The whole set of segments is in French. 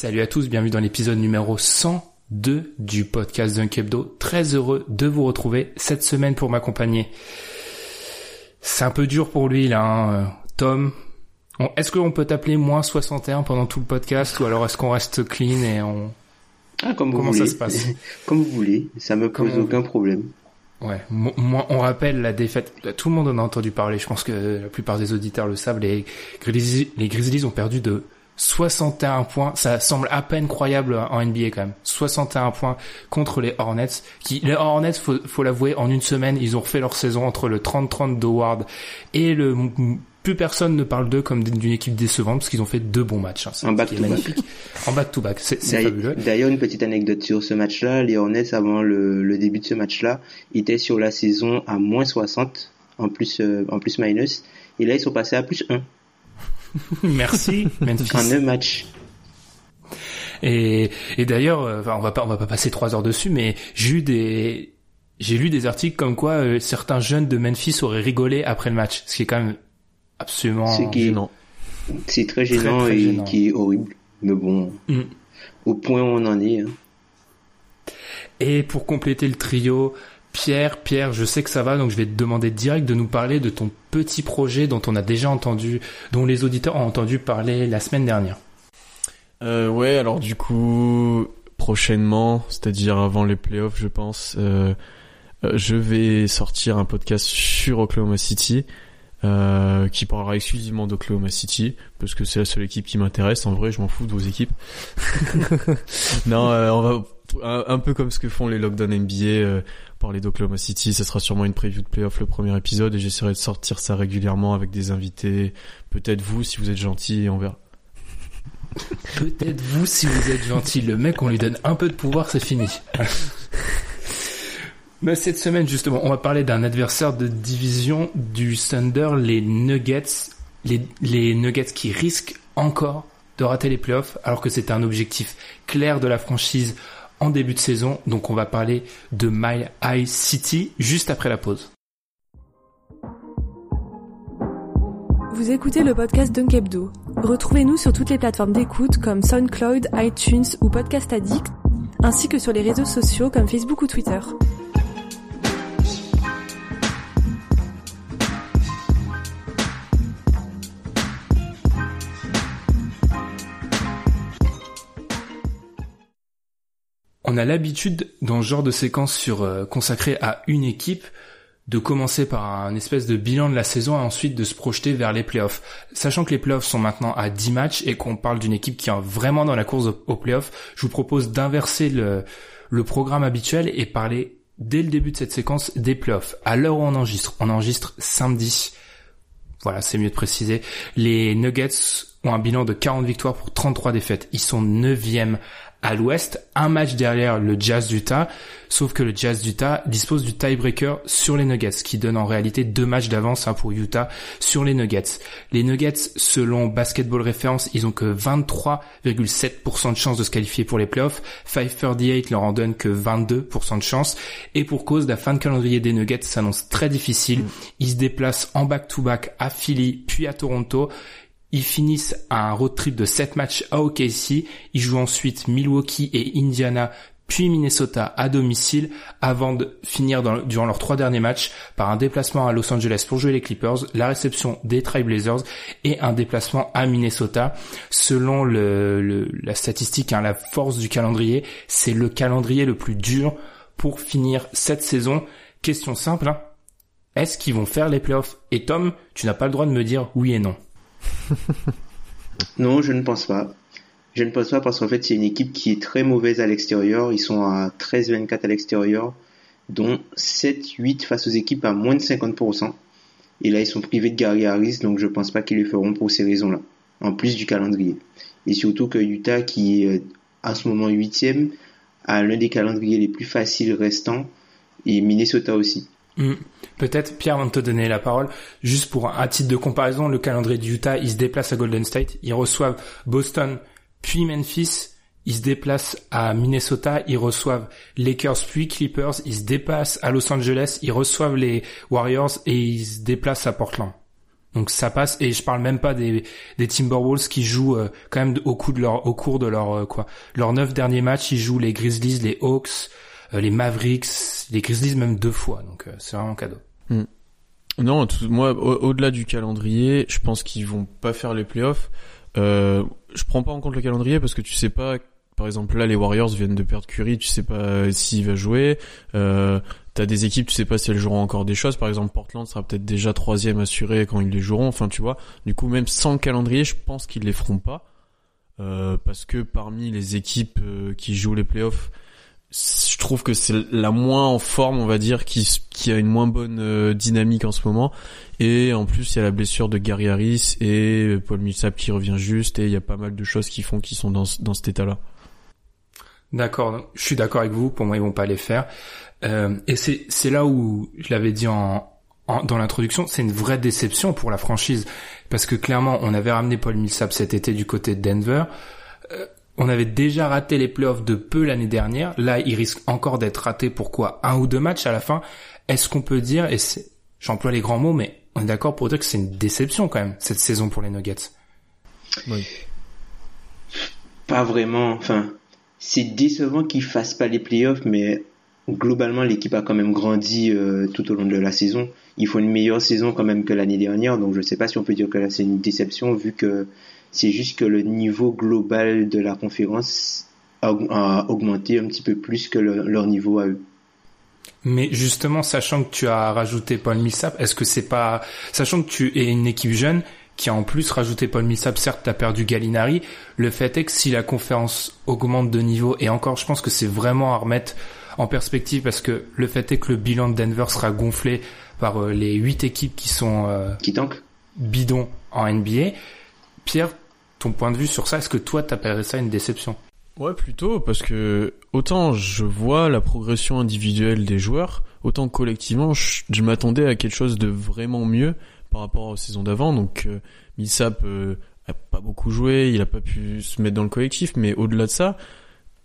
Salut à tous, bienvenue dans l'épisode numéro 102 du podcast Dunk Hebdo. Très heureux de vous retrouver cette semaine pour m'accompagner. C'est un peu dur pour lui là, hein, euh, Tom. Est-ce qu'on peut t'appeler moins 61 pendant tout le podcast ou alors est-ce qu'on reste clean et on... Ah, comme vous Comment ça voulez. se passe? Comme vous voulez, ça me pose aucun problème. Ouais, mo- moi, on rappelle la défaite. Tout le monde en a entendu parler. Je pense que la plupart des auditeurs le savent. Les Grizzlies, les Grizzlies ont perdu de 61 points. Ça semble à peine croyable en NBA quand même. 61 points contre les Hornets. Qui, les Hornets, faut, faut l'avouer, en une semaine, ils ont refait leur saison entre le 30-30 d'Howard et le plus personne ne parle d'eux comme d'une équipe décevante parce qu'ils ont fait deux bons matchs. hein. En est back-to-back. magnifique. En back-to-back. C'est c'est D'ailleurs- fabuleux. D'ailleurs, une petite anecdote sur ce match-là. Les Hornets, avant le, le début de ce match-là, étaient sur la saison à moins 60, en plus, euh, en plus minus. Et là, ils sont passés à plus 1 Merci, Memphis. en un match. Et, et d'ailleurs, euh, enfin, on va pas, on va pas passer trois heures dessus, mais j'ai eu des, j'ai lu des articles comme quoi euh, certains jeunes de Memphis auraient rigolé après le match, ce qui est quand même absolument Ce qui est- gênant. C'est très gênant très et gênant. qui est horrible. Mais bon, Mm. au point où on en est. hein. Et pour compléter le trio, Pierre, Pierre, je sais que ça va, donc je vais te demander direct de nous parler de ton petit projet dont on a déjà entendu, dont les auditeurs ont entendu parler la semaine dernière. Euh, ouais, alors du coup, prochainement, c'est-à-dire avant les playoffs, je pense, euh, euh, je vais sortir un podcast sur Oklahoma City, euh, qui parlera exclusivement d'Oklahoma City, parce que c'est la seule équipe qui m'intéresse. En vrai, je m'en fous de vos équipes. non, euh, on va un, un peu comme ce que font les lockdown NBA, euh, parler d'Oklahoma City. Ça sera sûrement une preview de playoff le premier épisode, et j'essaierai de sortir ça régulièrement avec des invités. Peut-être vous, si vous êtes gentil, et on verra. Peut-être vous si vous êtes gentil. Le mec, on lui donne un peu de pouvoir, c'est fini. Mais cette semaine, justement, on va parler d'un adversaire de division du Thunder, les Nuggets. Les, Nuggets qui risquent encore de rater les playoffs, alors que c'était un objectif clair de la franchise en début de saison. Donc on va parler de Mile High City juste après la pause. Vous écoutez le podcast Dunk Hebdo. Retrouvez-nous sur toutes les plateformes d'écoute comme SoundCloud, iTunes ou Podcast Addict, ainsi que sur les réseaux sociaux comme Facebook ou Twitter. On a l'habitude dans ce genre de séquence sur euh, consacrée à une équipe de commencer par un espèce de bilan de la saison et ensuite de se projeter vers les playoffs. Sachant que les playoffs sont maintenant à 10 matchs et qu'on parle d'une équipe qui est vraiment dans la course au- aux playoffs, je vous propose d'inverser le, le programme habituel et parler dès le début de cette séquence des playoffs. À l'heure où on enregistre, on enregistre samedi. Voilà, c'est mieux de préciser. Les Nuggets ont un bilan de 40 victoires pour 33 défaites. Ils sont 9e à l'ouest, un match derrière le Jazz d'Utah, sauf que le Jazz d'Utah dispose du tiebreaker sur les Nuggets, ce qui donne en réalité deux matchs d'avance hein, pour Utah sur les Nuggets. Les Nuggets, selon Basketball Reference, ils ont que 23,7% de chances de se qualifier pour les playoffs, 538 leur en donne que 22% de chance, et pour cause, la fin de calendrier des Nuggets s'annonce très difficile. Ils se déplacent en back-to-back à Philly, puis à Toronto, Ils finissent un road trip de 7 matchs à OKC. Ils jouent ensuite Milwaukee et Indiana, puis Minnesota à domicile, avant de finir durant leurs trois derniers matchs par un déplacement à Los Angeles pour jouer les Clippers, la réception des Trailblazers et un déplacement à Minnesota. Selon la statistique, hein, la force du calendrier, c'est le calendrier le plus dur pour finir cette saison. Question simple, hein. est-ce qu'ils vont faire les playoffs? Et Tom, tu n'as pas le droit de me dire oui et non. non, je ne pense pas. Je ne pense pas parce qu'en fait, c'est une équipe qui est très mauvaise à l'extérieur. Ils sont à 13-24 à l'extérieur, dont 7-8 face aux équipes à moins de 50%. Et là, ils sont privés de Gary Harris, donc je ne pense pas qu'ils le feront pour ces raisons-là. En plus du calendrier. Et surtout que Utah, qui est à ce moment 8 a l'un des calendriers les plus faciles restants, et Minnesota aussi. Hmm. Peut-être, Pierre, avant de te donner la parole, juste pour un titre de comparaison, le calendrier du Utah, ils se déplacent à Golden State, ils reçoivent Boston, puis Memphis, ils se déplacent à Minnesota, ils reçoivent Lakers puis Clippers, ils se déplacent à Los Angeles, ils reçoivent les Warriors et ils se déplacent à Portland. Donc ça passe. Et je parle même pas des, Timberwolves qui jouent euh, quand même au, coup de leur, au cours de leur euh, quoi leurs neuf derniers matchs. Ils jouent les Grizzlies, les Hawks, les Mavericks, les Grizzlies même deux fois, donc euh, c'est vraiment cadeau. Hmm. Non, moi, au-delà du calendrier, je pense qu'ils vont pas faire les playoffs. Euh, je prends pas en compte le calendrier parce que tu sais pas. Par exemple, là, les Warriors viennent de perdre Curry, tu sais pas s'il va jouer. Euh, T'as des équipes, tu sais pas si elles joueront encore des choses. Par exemple, Portland sera peut-être déjà troisième assuré quand ils les joueront. Enfin, tu vois. Du coup, même sans le calendrier, je pense qu'ils les feront pas. Euh, parce que parmi les équipes euh, qui jouent les playoffs, je trouve que c'est la moins en forme, on va dire, qui, qui a une moins bonne euh, dynamique en ce moment. Et en plus, il y a la blessure de Gary Harris et Paul Millsap qui revient juste. Et il y a pas mal de choses qui font qu'ils sont dans, dans cet état-là. D'accord, je suis d'accord avec vous. Pour moi, ils vont pas les faire. Euh, et c'est c'est là où je l'avais dit en, en dans l'introduction, c'est une vraie déception pour la franchise parce que clairement, on avait ramené Paul Millsap cet été du côté de Denver. Euh, on avait déjà raté les playoffs de peu l'année dernière. Là, il risque encore d'être raté pour quoi Un ou deux matchs à la fin. Est-ce qu'on peut dire, et j'emploie les grands mots, mais on est d'accord pour dire que c'est une déception quand même, cette saison pour les Nuggets Oui. Pas vraiment. Enfin, c'est décevant qu'ils fassent pas les playoffs, mais globalement, l'équipe a quand même grandi euh, tout au long de la saison. Il faut une meilleure saison quand même que l'année dernière, donc je ne sais pas si on peut dire que là c'est une déception vu que c'est juste que le niveau global de la conférence a, augmenté un petit peu plus que leur niveau à eux. Mais justement, sachant que tu as rajouté Paul Millsap, est-ce que c'est pas, sachant que tu es une équipe jeune qui a en plus rajouté Paul Millsap, certes, t'as perdu Gallinari, le fait est que si la conférence augmente de niveau, et encore, je pense que c'est vraiment à remettre en perspective parce que le fait est que le bilan de Denver sera gonflé par euh, les huit équipes qui sont euh, qui bidons en NBA. Pierre, ton point de vue sur ça, est-ce que toi t'appellerais ça une déception? Ouais, plutôt, parce que autant je vois la progression individuelle des joueurs, autant collectivement, je, m'attendais à quelque chose de vraiment mieux par rapport aux saisons d'avant. Donc, euh, Millsap euh, a pas beaucoup joué, il a pas pu se mettre dans le collectif, mais au-delà de ça,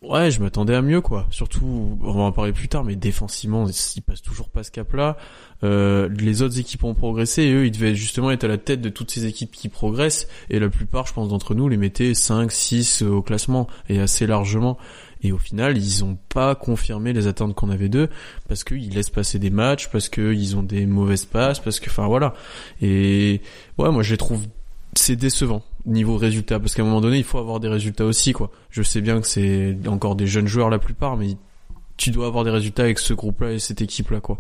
Ouais, je m'attendais à mieux quoi. Surtout, on va en parler plus tard, mais défensivement, ils passent toujours pas ce cap-là. Euh, les autres équipes ont progressé et eux, ils devaient justement être à la tête de toutes ces équipes qui progressent. Et la plupart, je pense, d'entre nous, les mettaient 5, 6 au classement et assez largement. Et au final, ils ont pas confirmé les attentes qu'on avait d'eux parce qu'ils laissent passer des matchs, parce qu'ils ont des mauvaises passes, parce que, enfin voilà. Et ouais, moi je les trouve c'est décevant niveau résultat parce qu'à un moment donné il faut avoir des résultats aussi quoi. Je sais bien que c'est encore des jeunes joueurs la plupart mais tu dois avoir des résultats avec ce groupe là et cette équipe là quoi.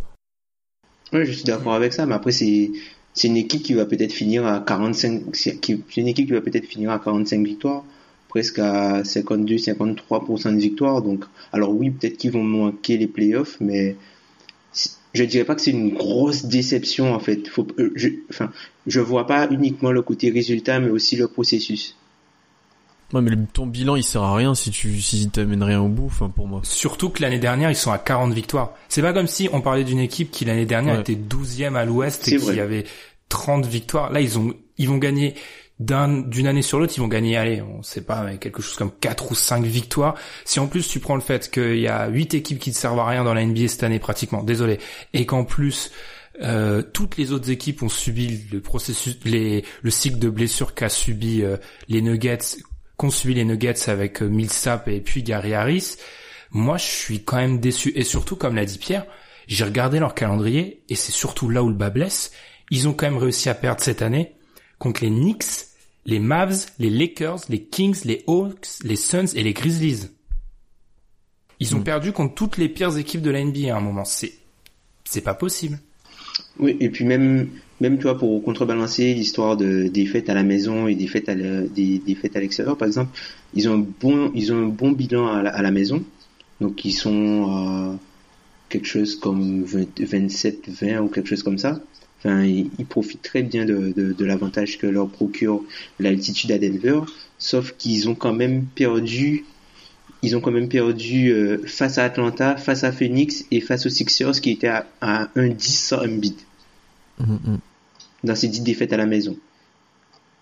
Oui je suis d'accord avec ça mais après c'est c'est une équipe qui va peut-être finir à 45 c'est une équipe qui va peut-être finir à 45 victoires presque à 52 53% de victoires donc alors oui peut-être qu'ils vont manquer les playoffs mais je dirais pas que c'est une grosse déception en fait. Faut, euh, je, enfin, je vois pas uniquement le côté résultat, mais aussi le processus. Ouais, mais ton bilan il sert à rien si tu si t'amènes rien au bout, enfin pour moi. Surtout que l'année dernière ils sont à 40 victoires. C'est pas comme si on parlait d'une équipe qui l'année dernière était 12e à l'Ouest et qui avait 30 victoires. Là ils ont ils vont gagner d'une année sur l'autre, ils vont gagner, allez, on sait pas, mais quelque chose comme 4 ou 5 victoires. Si en plus tu prends le fait qu'il y a 8 équipes qui ne servent à rien dans la NBA cette année pratiquement, désolé, et qu'en plus Euh, toutes les autres équipes ont subi le processus, les, le cycle de blessure qu'a subi euh, les Nuggets, qu'ont subi les Nuggets avec euh, Millsap et puis Gary Harris. Moi, je suis quand même déçu. Et surtout, comme l'a dit Pierre, j'ai regardé leur calendrier et c'est surtout là où le bas blesse. Ils ont quand même réussi à perdre cette année contre les Knicks, les Mavs, les Lakers, les Kings, les Hawks, les Suns et les Grizzlies. Ils ont Mm. perdu contre toutes les pires équipes de la NBA à un moment. C'est, c'est pas possible. Oui, et puis même, même toi, pour contrebalancer l'histoire de des fêtes à la maison et des fêtes à des, des fêtes à l'extérieur, par exemple, ils ont un bon, ils ont un bon bilan à la, à la maison. Donc ils sont quelque chose comme 27, 20 ou quelque chose comme ça. Enfin, ils, ils profitent très bien de, de, de l'avantage que leur procure l'altitude à Denver, sauf qu'ils ont quand même perdu ils ont quand même perdu euh, face à Atlanta, face à Phoenix et face aux Sixers qui étaient à, à 1-10 sans Embiid dans ces 10 défaites à la maison.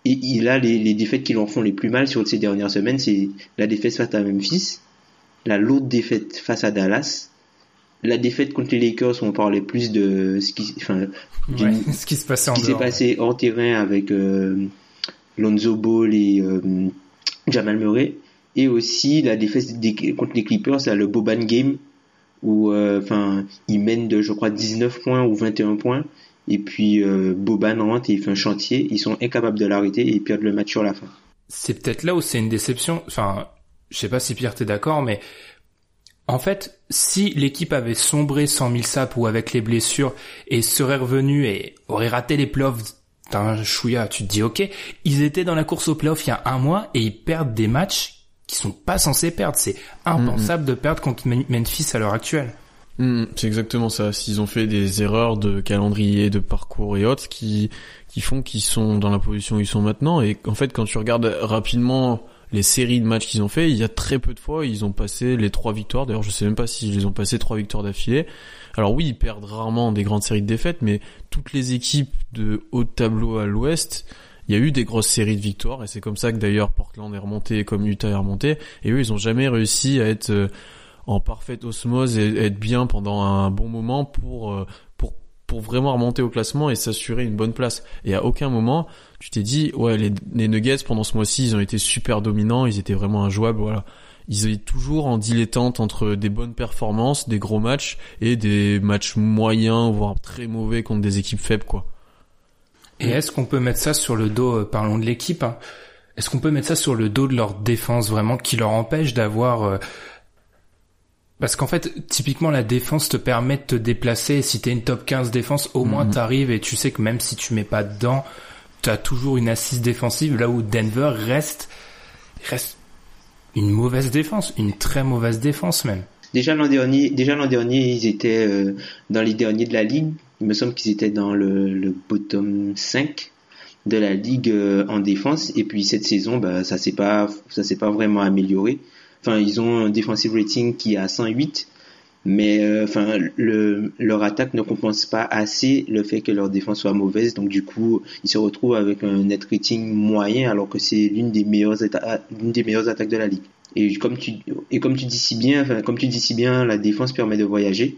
Et, et là, les, les défaites qui leur font les plus mal sur ces dernières semaines, c'est la défaite face à Memphis, la lourde défaite face à Dallas, la défaite contre les Lakers on parlait plus de ce qui, enfin, Ouais, ce qui se passait en ce qui s'est passé hors terrain avec euh, Lonzo Ball et euh, Jamal Murray et aussi la défaite des- contre les Clippers là, le Boban Game où euh, enfin ils mènent de je crois 19 points ou 21 points et puis euh, Boban rentre et il fait un chantier. Ils sont incapables de l'arrêter et ils perdent le match sur la fin. C'est peut-être là où c'est une déception. Enfin, je sais pas si Pierre t'es d'accord, mais en fait, si l'équipe avait sombré sans Millsap ou avec les blessures et serait revenue et aurait raté les playoffs d'un chouïa, tu te dis ok, ils étaient dans la course aux playoffs il y a un mois et ils perdent des matchs qui sont pas censés perdre. C'est impensable de perdre contre Memphis à l'heure actuelle. Mhm, c'est exactement ça. S'ils ont fait des erreurs de calendrier, de parcours et autres qui qui font qu'ils sont dans la position où ils sont maintenant. Et en fait, quand tu regardes rapidement les séries de matchs qu'ils ont fait, il y a très peu de fois ils ont passé les trois victoires. D'ailleurs, je sais même pas s'ils les ont passé trois victoires d'affilée. Alors oui, ils perdent rarement des grandes séries de défaites, mais toutes les équipes de haut tableau à l'ouest, il y a eu des grosses séries de victoires et c'est comme ça que d'ailleurs Portland est remonté comme Utah est remonté. Et eux, ils ont jamais réussi à être euh, en parfaite osmose et être bien pendant un bon moment pour euh, pour vraiment remonter au classement et s'assurer une bonne place. Et à aucun moment tu t'es dit ouais les, les Nuggets pendant ce mois-ci ils ont été super dominants, ils étaient vraiment injouables voilà. Ils étaient toujours en dilettante entre des bonnes performances, des gros matchs et des matchs moyens voire très mauvais contre des équipes faibles quoi. Et est-ce qu'on peut mettre ça sur le dos, euh, parlons de l'équipe, hein, est-ce qu'on peut mettre ça sur le dos de leur défense vraiment qui leur empêche d'avoir... Parce qu'en fait, typiquement, la défense te permet de te déplacer. Si t'es une top 15 défense, au moins Mhm. t'arrives et tu sais que même si tu mets pas dedans, t'as toujours une assise défensive. Là où Denver reste, reste une mauvaise défense, une très mauvaise défense même. déjà l'an dernier déjà l'an dernier ils étaient euh, dans les derniers de la ligue il me semble qu'ils étaient dans le, le bottom 5 de la ligue euh, en défense et puis cette saison bah ça s'est pas ça s'est pas vraiment amélioré enfin ils ont un defensive rating qui est à 108 mais euh, enfin le leur attaque ne compense pas assez le fait que leur défense soit mauvaise. Donc du coup ils se retrouvent avec un net rating moyen alors que c'est l'une des meilleures atta- l'une des meilleures attaques de la ligue. Et comme tu et comme tu dis si bien enfin comme tu dis si bien la défense permet de voyager.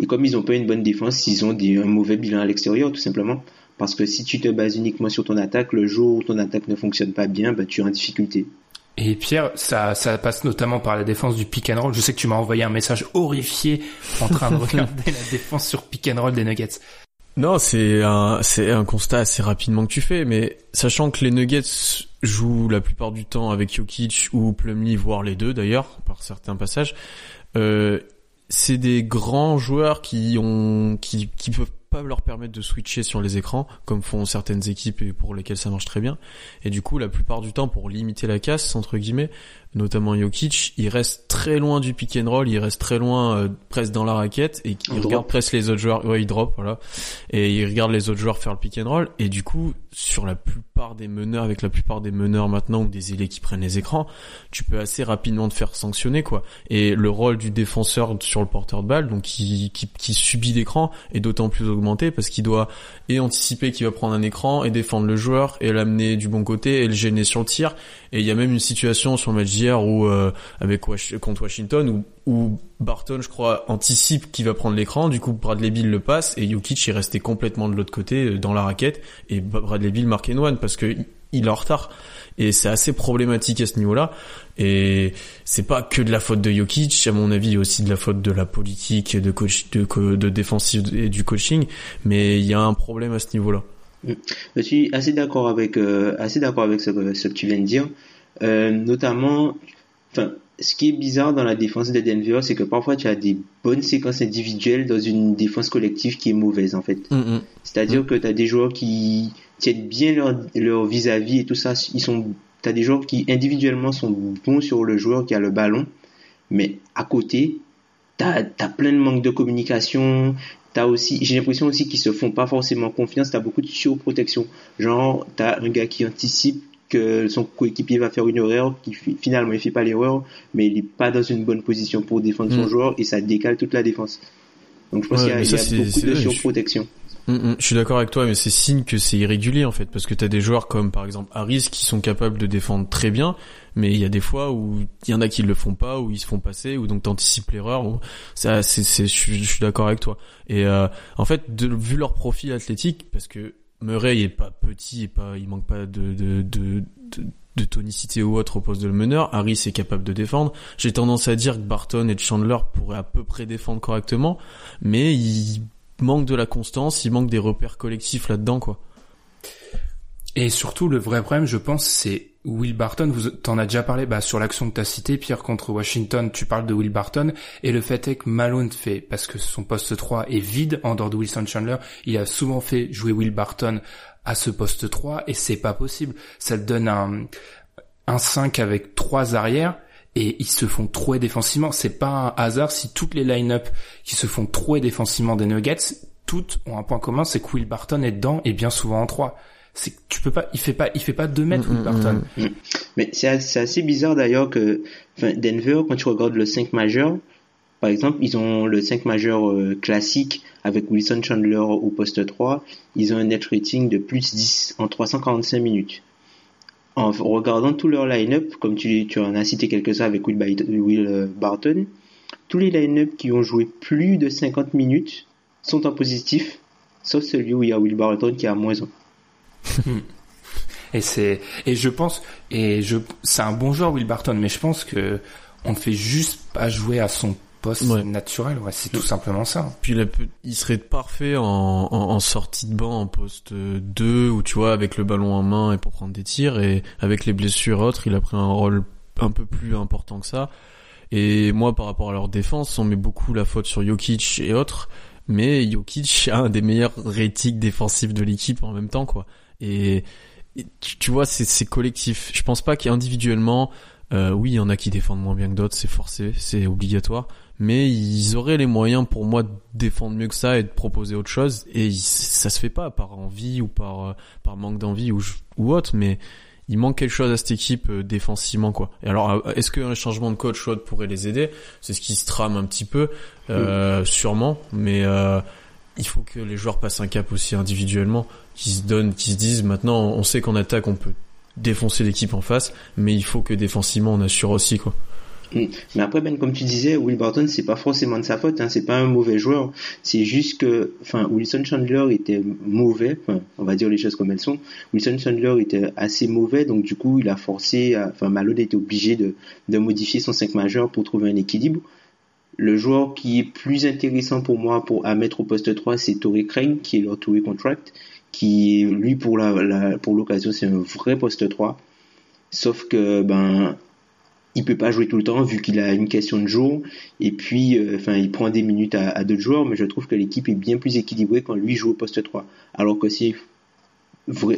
Et comme ils ont pas une bonne défense ils ont un mauvais bilan à l'extérieur tout simplement. Parce que si tu te bases uniquement sur ton attaque le jour où ton attaque ne fonctionne pas bien bah, tu es en difficulté Et Pierre, ça, ça passe notamment par la défense du pick and roll. Je sais que tu m'as envoyé un message horrifié en train de regarder la défense sur pick and roll des Nuggets. Non, c'est un, c'est un constat assez rapidement que tu fais, mais sachant que les Nuggets jouent la plupart du temps avec Jokic ou Plumlee, voire les deux d'ailleurs, par certains passages, euh, c'est des grands joueurs qui ont, qui, qui peuvent pas leur permettre de switcher sur les écrans, comme font certaines équipes et pour lesquelles ça marche très bien. Et du coup, la plupart du temps, pour limiter la casse, entre guillemets, notamment Jokic, il reste très loin du pick and roll, il reste très loin, euh, presque dans la raquette, et Il il regarde drop. presque les autres joueurs, ouais, il drop, voilà et il regarde les autres joueurs faire le pick and roll et du coup sur la plupart des meneurs avec la plupart des meneurs maintenant ou des ailiers qui prennent les écrans tu peux assez rapidement te faire sanctionner quoi et le rôle du défenseur sur le porteur de balle donc qui, qui, qui subit l'écran est d'autant plus augmenter parce qu'il doit et anticiper qu'il va prendre un écran et défendre le joueur et l'amener du bon côté et le gêner sur le tir. Et il y a même une situation sur le match où euh, avec contre Washington où, où Barton, je crois, anticipe qu'il va prendre l'écran. Du coup, Bradley Bill le passe et Jokic est resté complètement de l'autre côté euh, dans la raquette et Bradley Bill marque one parce que il est en retard et c'est assez problématique à ce niveau-là. Et c'est pas que de la faute de Jokic, à mon avis, aussi de la faute de la politique, de coach, de, de défensive et du coaching, mais il y a un problème à ce niveau-là. Je suis assez d'accord avec euh, assez d'accord avec ce, que tu viens de dire, euh, notamment, enfin, ce qui est bizarre dans la défense de Denver, c'est que parfois tu as des bonnes séquences individuelles dans une défense collective qui est mauvaise en fait. Mm, mm. C'est-à-dire que tu as des joueurs qui tiennent bien leur vis-à-vis et tout ça. Ils sont, t'as des joueurs qui individuellement sont bons sur le joueur qui a le ballon, mais à côté, t'as as plein de manque de communication. T'as aussi, j'ai l'impression aussi qu'ils se font pas forcément confiance. T'as beaucoup de surprotection. Genre, t'as un gars qui anticipe que son coéquipier va faire une erreur, qui finalement il fait pas l'erreur, mais il est pas dans une bonne position pour défendre son mm. joueur et ça décale toute la défense. Donc je pense qu'il y a, y a beaucoup de surprotection. Mm, mm. je suis d'accord avec toi, mais c'est signe que c'est irrégulier en fait, parce que tu as des joueurs comme par exemple Harris qui sont capables de défendre très bien, mais il y a des fois où il y en a qui le font pas, où ils se font passer, ou donc t'anticipes l'erreur. Ou ça, c'est, je suis d'accord avec toi. Et euh, en fait, de, vu leur profil athlétique, parce que Murray est pas petit, et pas, il manque pas de, de, de, de de tonicité ou autre au poste de le meneur. Harris est capable de défendre. J'ai tendance à dire que Barton et Chandler pourraient à peu près défendre correctement, mais ils manque de la constance, il manque des repères collectifs là-dedans, quoi. Et surtout, le vrai problème, je pense, c'est Will Barton. Vous t'en as déjà parlé bah, sur l'action que t'as cité, Pierre contre Washington. Tu parles de Will Barton et le fait est que Malone fait parce que son poste 3 est vide en dehors de Wilson Chandler. Il a souvent fait jouer Will Barton à ce poste 3 et c'est pas possible. Ça te donne un un 5 avec trois arrières et ils se font trouer défensivement. C'est pas un hasard si toutes les line-up qui se font trouer défensivement des Nuggets, toutes ont un point commun, c'est que Will Barton est dedans et bien souvent en 3. C'est tu peux pas, il fait pas, il fait pas 2 mètres Will mm, mm, Barton. Mm. Mais c'est assez bizarre d'ailleurs que Denver, quand tu regardes le 5 majeur, par exemple, ils ont le 5 majeur euh, classique avec Wilson Chandler au poste 3, ils ont un net rating de plus 10 en 345 minutes en regardant tout leur line-up, comme tu, tu en as cité quelques-uns avec Will, euh, Barton, tous les line-up qui ont joué plus de 50 minutes sont en positif, sauf celui où il y a Will Barton qui a moins 1. et c'est et je pense et je c'est un bon joueur Will Barton mais je pense que on ne fait juste pas jouer à son poste naturel. Ouais, c'est tout simplement ça. Puis il serait parfait en, en, sortie de banc en poste 2 où tu vois avec le ballon en main et pour prendre des tirs et avec les blessures autres, il a pris un rôle un peu plus important que ça. Et moi par rapport à leur défense, on met beaucoup la faute sur Jokic et autres, mais Jokic a un des meilleurs ratings défensifs de l'équipe en même temps quoi. Et, tu, tu, vois, c'est collectif. Je pense pas qu'individuellement, euh, oui, il y en a qui défendent moins bien que d'autres, c'est forcé, c'est obligatoire. Mais ils auraient les moyens pour moi de défendre mieux que ça et de proposer autre chose. Et ça se fait pas par envie ou par euh, par manque d'envie ou ou autre. Mais il manque quelque chose à cette équipe euh, défensivement quoi. Et alors euh, est-ce qu'un changement de coach autre pourrait les aider? C'est ce qui se trame un petit peu euh, sûrement. Mais il faut que les joueurs passent un cap aussi individuellement, qu'ils se donnent, qu'ils se disent maintenant on sait qu'en attaque on peut défoncer l'équipe en face, mais il faut que défensivement on assure aussi quoi. Mm. Mais après, Ben, comme tu disais, Will Barton, c'est pas forcément de sa faute, hein, c'est pas un mauvais joueur. C'est juste que, enfin, Wilson Chandler était mauvais, on va dire les choses comme elles sont. Wilson Chandler était assez mauvais, donc du coup, il a forcé, enfin, Malone était obligé de, de modifier son 5 majeur pour trouver un équilibre. Le joueur qui est plus intéressant pour moi pour, à mettre au poste 3, c'est Torrey Craig, qui est leur Torrey Contract, qui, lui, pour l'occasion, c'est un vrai poste 3. Sauf que, ben, il peut pas jouer tout le temps vu qu'il a une question de jour et puis euh, enfin il prend des minutes à, d'autres joueurs mais je trouve que l'équipe est bien plus équilibrée quand lui joue au poste 3 alors que c'est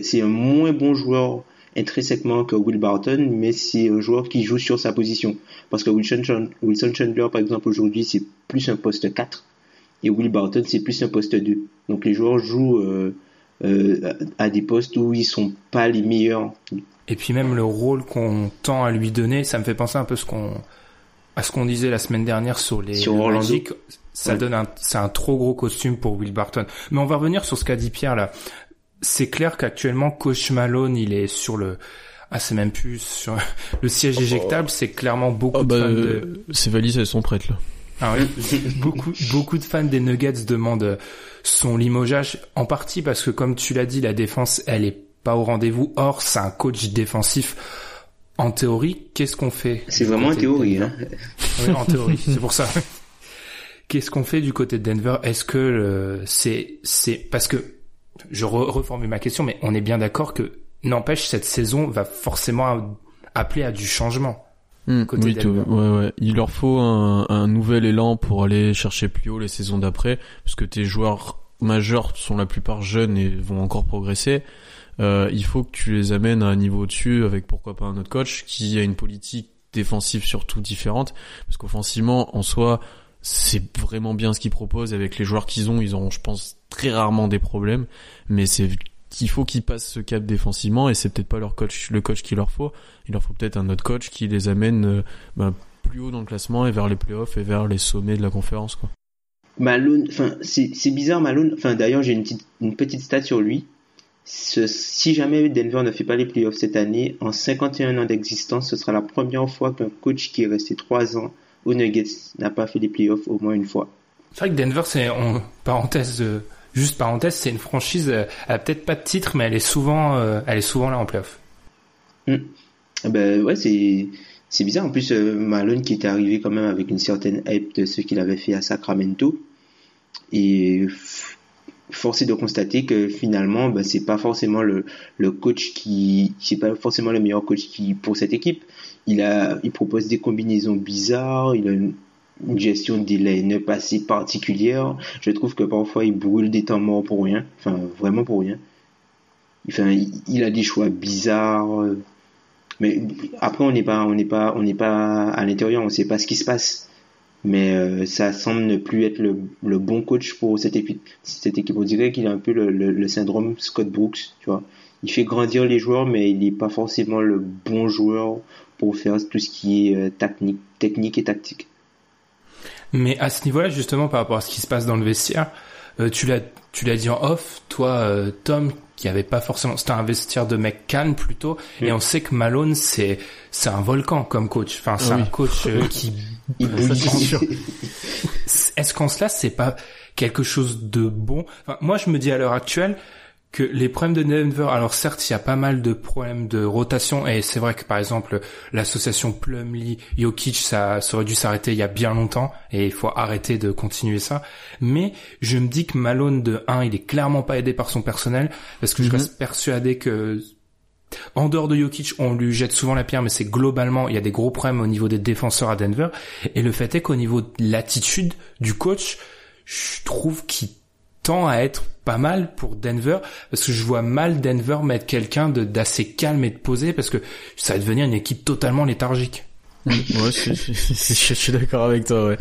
c'est un moins bon joueur intrinsèquement que Will Barton mais c'est un joueur qui joue sur sa position parce que Wilson, Wilson Chandler par exemple aujourd'hui c'est plus un poste 4 et Will Barton c'est plus un poste 2 donc les joueurs jouent euh, euh, à des postes où ils sont pas les meilleurs et puis même le rôle qu'on tend à lui donner, ça me fait penser un peu ce qu'on à ce qu'on disait la semaine dernière sur les Sur Orlando. Magic, ça Ouais. donne un, c'est un trop gros costume pour Will Barton. Mais on va revenir sur ce qu'a dit Pierre là. C'est clair qu'actuellement, Coach Malone, il est sur le, ah, c'est même plus sur le siège éjectable, c'est clairement beaucoup Oh, de bah, fans de, Ces valises, elles sont prêtes là. ah ouais. beaucoup, beaucoup de fans des Nuggets demandent euh, son limogeage, en partie parce que comme tu l'as dit, la défense, elle est pas au rendez-vous. Or, c'est un coach défensif. En théorie, qu'est-ce qu'on fait C'est vraiment en de théorie. Denver Hein. Oui, en théorie, c'est pour ça. Qu'est-ce qu'on fait du côté de Denver? Est-ce que euh, c'est c'est parce que je re- reformule ma question, mais on est bien d'accord que n'empêche cette saison va forcément appeler à du changement. Hmm, Côté oui, Denver. tout- ouais, ouais. Il leur faut un, un nouvel élan pour aller chercher plus haut les saisons d'après, parce que tes joueurs majeurs sont la plupart jeunes et vont encore progresser. Euh, il faut que tu les amènes à un niveau au-dessus avec pourquoi pas un autre coach qui a une politique défensive surtout différente, parce qu'offensivement, en soi, c'est vraiment bien ce qu'ils proposent avec les joueurs qu'ils ont. Ils auront, je pense, très rarement des problèmes, mais c'est qu'il faut qu'ils passent ce cap défensivement et c'est peut-être pas leur coach, le coach qu'il leur faut. Il leur faut peut-être un autre coach qui les amène euh, bah, plus haut dans le classement et vers les playoffs et vers les sommets de la conférence, quoi. Malone, enfin, c'est bizarre, Malone. Enfin, d'ailleurs, j'ai une petite, une petite stat sur lui. Si jamais Denver ne fait pas les playoffs cette année, en 51 ans d'existence, ce sera la première fois qu'un coach qui est resté 3 ans aux Nuggets n'a pas fait les playoffs au moins une fois. C'est vrai que Denver, c'est en parenthèse, euh, juste parenthèse, c'est une franchise. euh, elle a peut-être pas de titre, mais elle est souvent, euh, elle est souvent là en playoff. Ah Ben ouais, c'est c'est bizarre. En plus, Malone qui était arrivé quand même avec une certaine hype de ce qu'il avait fait à Sacramento, et f- forcé de constater que finalement, ben, c'est pas forcément le coach qui, c'est pas forcément le meilleur coach qui pour cette équipe. Il a, il propose des combinaisons bizarres. Il a une, une gestion des line-up assez particulière. Je trouve que parfois il brûle des temps morts pour rien. Enfin, vraiment pour rien. Enfin, il, a des choix bizarres. mais après, on n'est pas, on n'est pas, on n'est pas à l'intérieur, on sait pas ce qui se passe. Mais euh, ça semble ne plus être le, le bon coach pour cette équipe. Cette équipe, on dirait qu'il a un peu le, le, syndrome Scott Brooks, tu vois. Il fait grandir les joueurs, mais il n'est pas forcément le bon joueur pour faire tout ce qui est euh, technique, technique et tactique. Mais à ce niveau-là, justement, par rapport à ce qui se passe dans le vestiaire, euh, tu l'as, tu l'as dit en off, toi, Tom, qui avait pas forcément, c'était un vestiaire de mec calme plutôt, et on sait que Malone, c'est, c'est un volcan comme coach. Enfin, c'est Ah oui. un coach euh, qui, Il est-ce qu'en cela, c'est pas quelque chose de bon? Enfin, moi, je me dis à l'heure actuelle, que les problèmes de Denver, alors certes, il y a pas mal de problèmes de rotation, et c'est vrai que par exemple, l'association Plumlee, Jokic, ça, ça aurait dû s'arrêter il y a bien longtemps, et il faut arrêter de continuer ça. Mais je me dis que Malone, de 1, il est clairement pas aidé par son personnel, parce que je Mhm. reste persuadé que en dehors de Jokic, on lui jette souvent la pierre, mais c'est globalement, il y a des gros problèmes au niveau des défenseurs à Denver. Et le fait est qu'au niveau de l'attitude du coach, je trouve qu'il tend à être pas mal pour Denver, parce que je vois mal Denver mettre quelqu'un d'assez calme et de posé, parce que ça va devenir une équipe totalement léthargique. ouais, je, suis d'accord avec toi, ouais.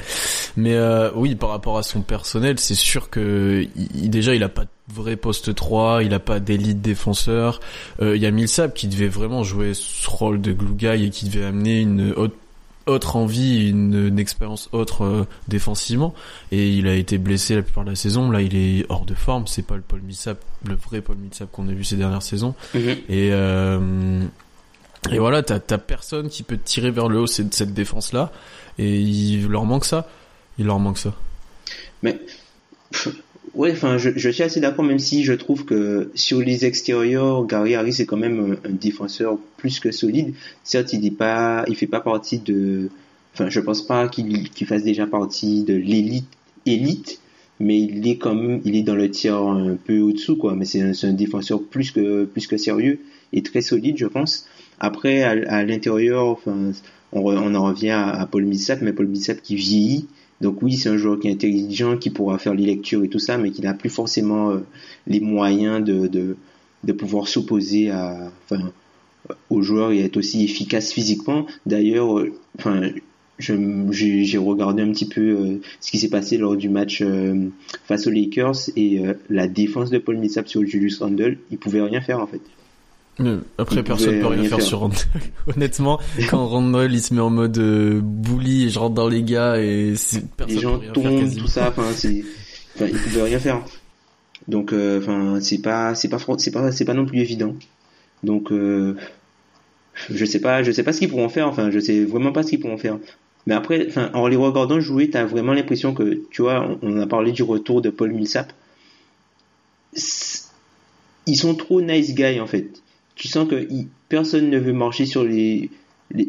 Mais euh, oui, par rapport à son personnel, c'est sûr que il- déjà il a pas de vrai poste 3, il a pas d'élite défenseur. Euh, Il y a Millsap qui devait vraiment jouer ce rôle de glue guy et qui devait amener une autre, autre envie, une, une expérience autre euh, défensivement. Et il a été blessé la plupart de la saison. Là, il est hors de forme. C'est pas le Paul Millsap, le vrai Paul Millsap qu'on a vu ces dernières saisons. Mhm. Et, euh, et voilà, t'as, t'as personne qui peut tirer vers le haut cette, cette défense-là. Et il leur manque ça. Il leur manque ça. Mais ouais, enfin, je, je suis assez d'accord, même si je trouve que sur les extérieurs, Gary Harris est quand même un, défenseur plus que solide. Certes, il n'est pas, il fait pas partie de, enfin, je pense pas qu'il fasse déjà partie de l'élite élite, mais il est quand même, il est dans le tiers un peu au-dessous, quoi. Mais c'est un, un défenseur plus que plus que sérieux et très solide, je pense. Après, à, à l'intérieur, enfin, on, on en revient à, à Paul Millsap, mais Paul Millsap qui vieillit. Donc oui, c'est un joueur qui est intelligent, qui pourra faire les lectures et tout ça, mais qui n'a plus forcément euh, les moyens de, pouvoir s'opposer à, enfin, aux joueurs et être aussi efficace physiquement. D'ailleurs, euh, j'ai regardé un petit peu euh, ce qui s'est passé lors du match face aux Lakers et la défense de Paul Millsap sur Julius Randle, il pouvait rien faire en fait. Après, Il personne pouvait peut rien faire, faire. sur Randall. Honnêtement, quand Randall il se met en mode euh, bully et je rentre dans les gars et personne les gens peut rien faire tombent, tout ça, enfin, c'est, enfin, pouvaient rien faire. Donc, euh, enfin, c'est pas, c'est pas, c'est pas, c'est pas non plus évident. Donc, euh, je sais pas, je sais pas ce qu'ils pourront faire. Enfin, je sais vraiment pas ce qu'ils pourront faire. Mais après, enfin, en les regardant jouer, t'as vraiment l'impression que, tu vois, on, on a parlé du retour de Paul Millsap. Ils sont trop nice guys en fait. Tu sens que personne ne veut marcher sur les,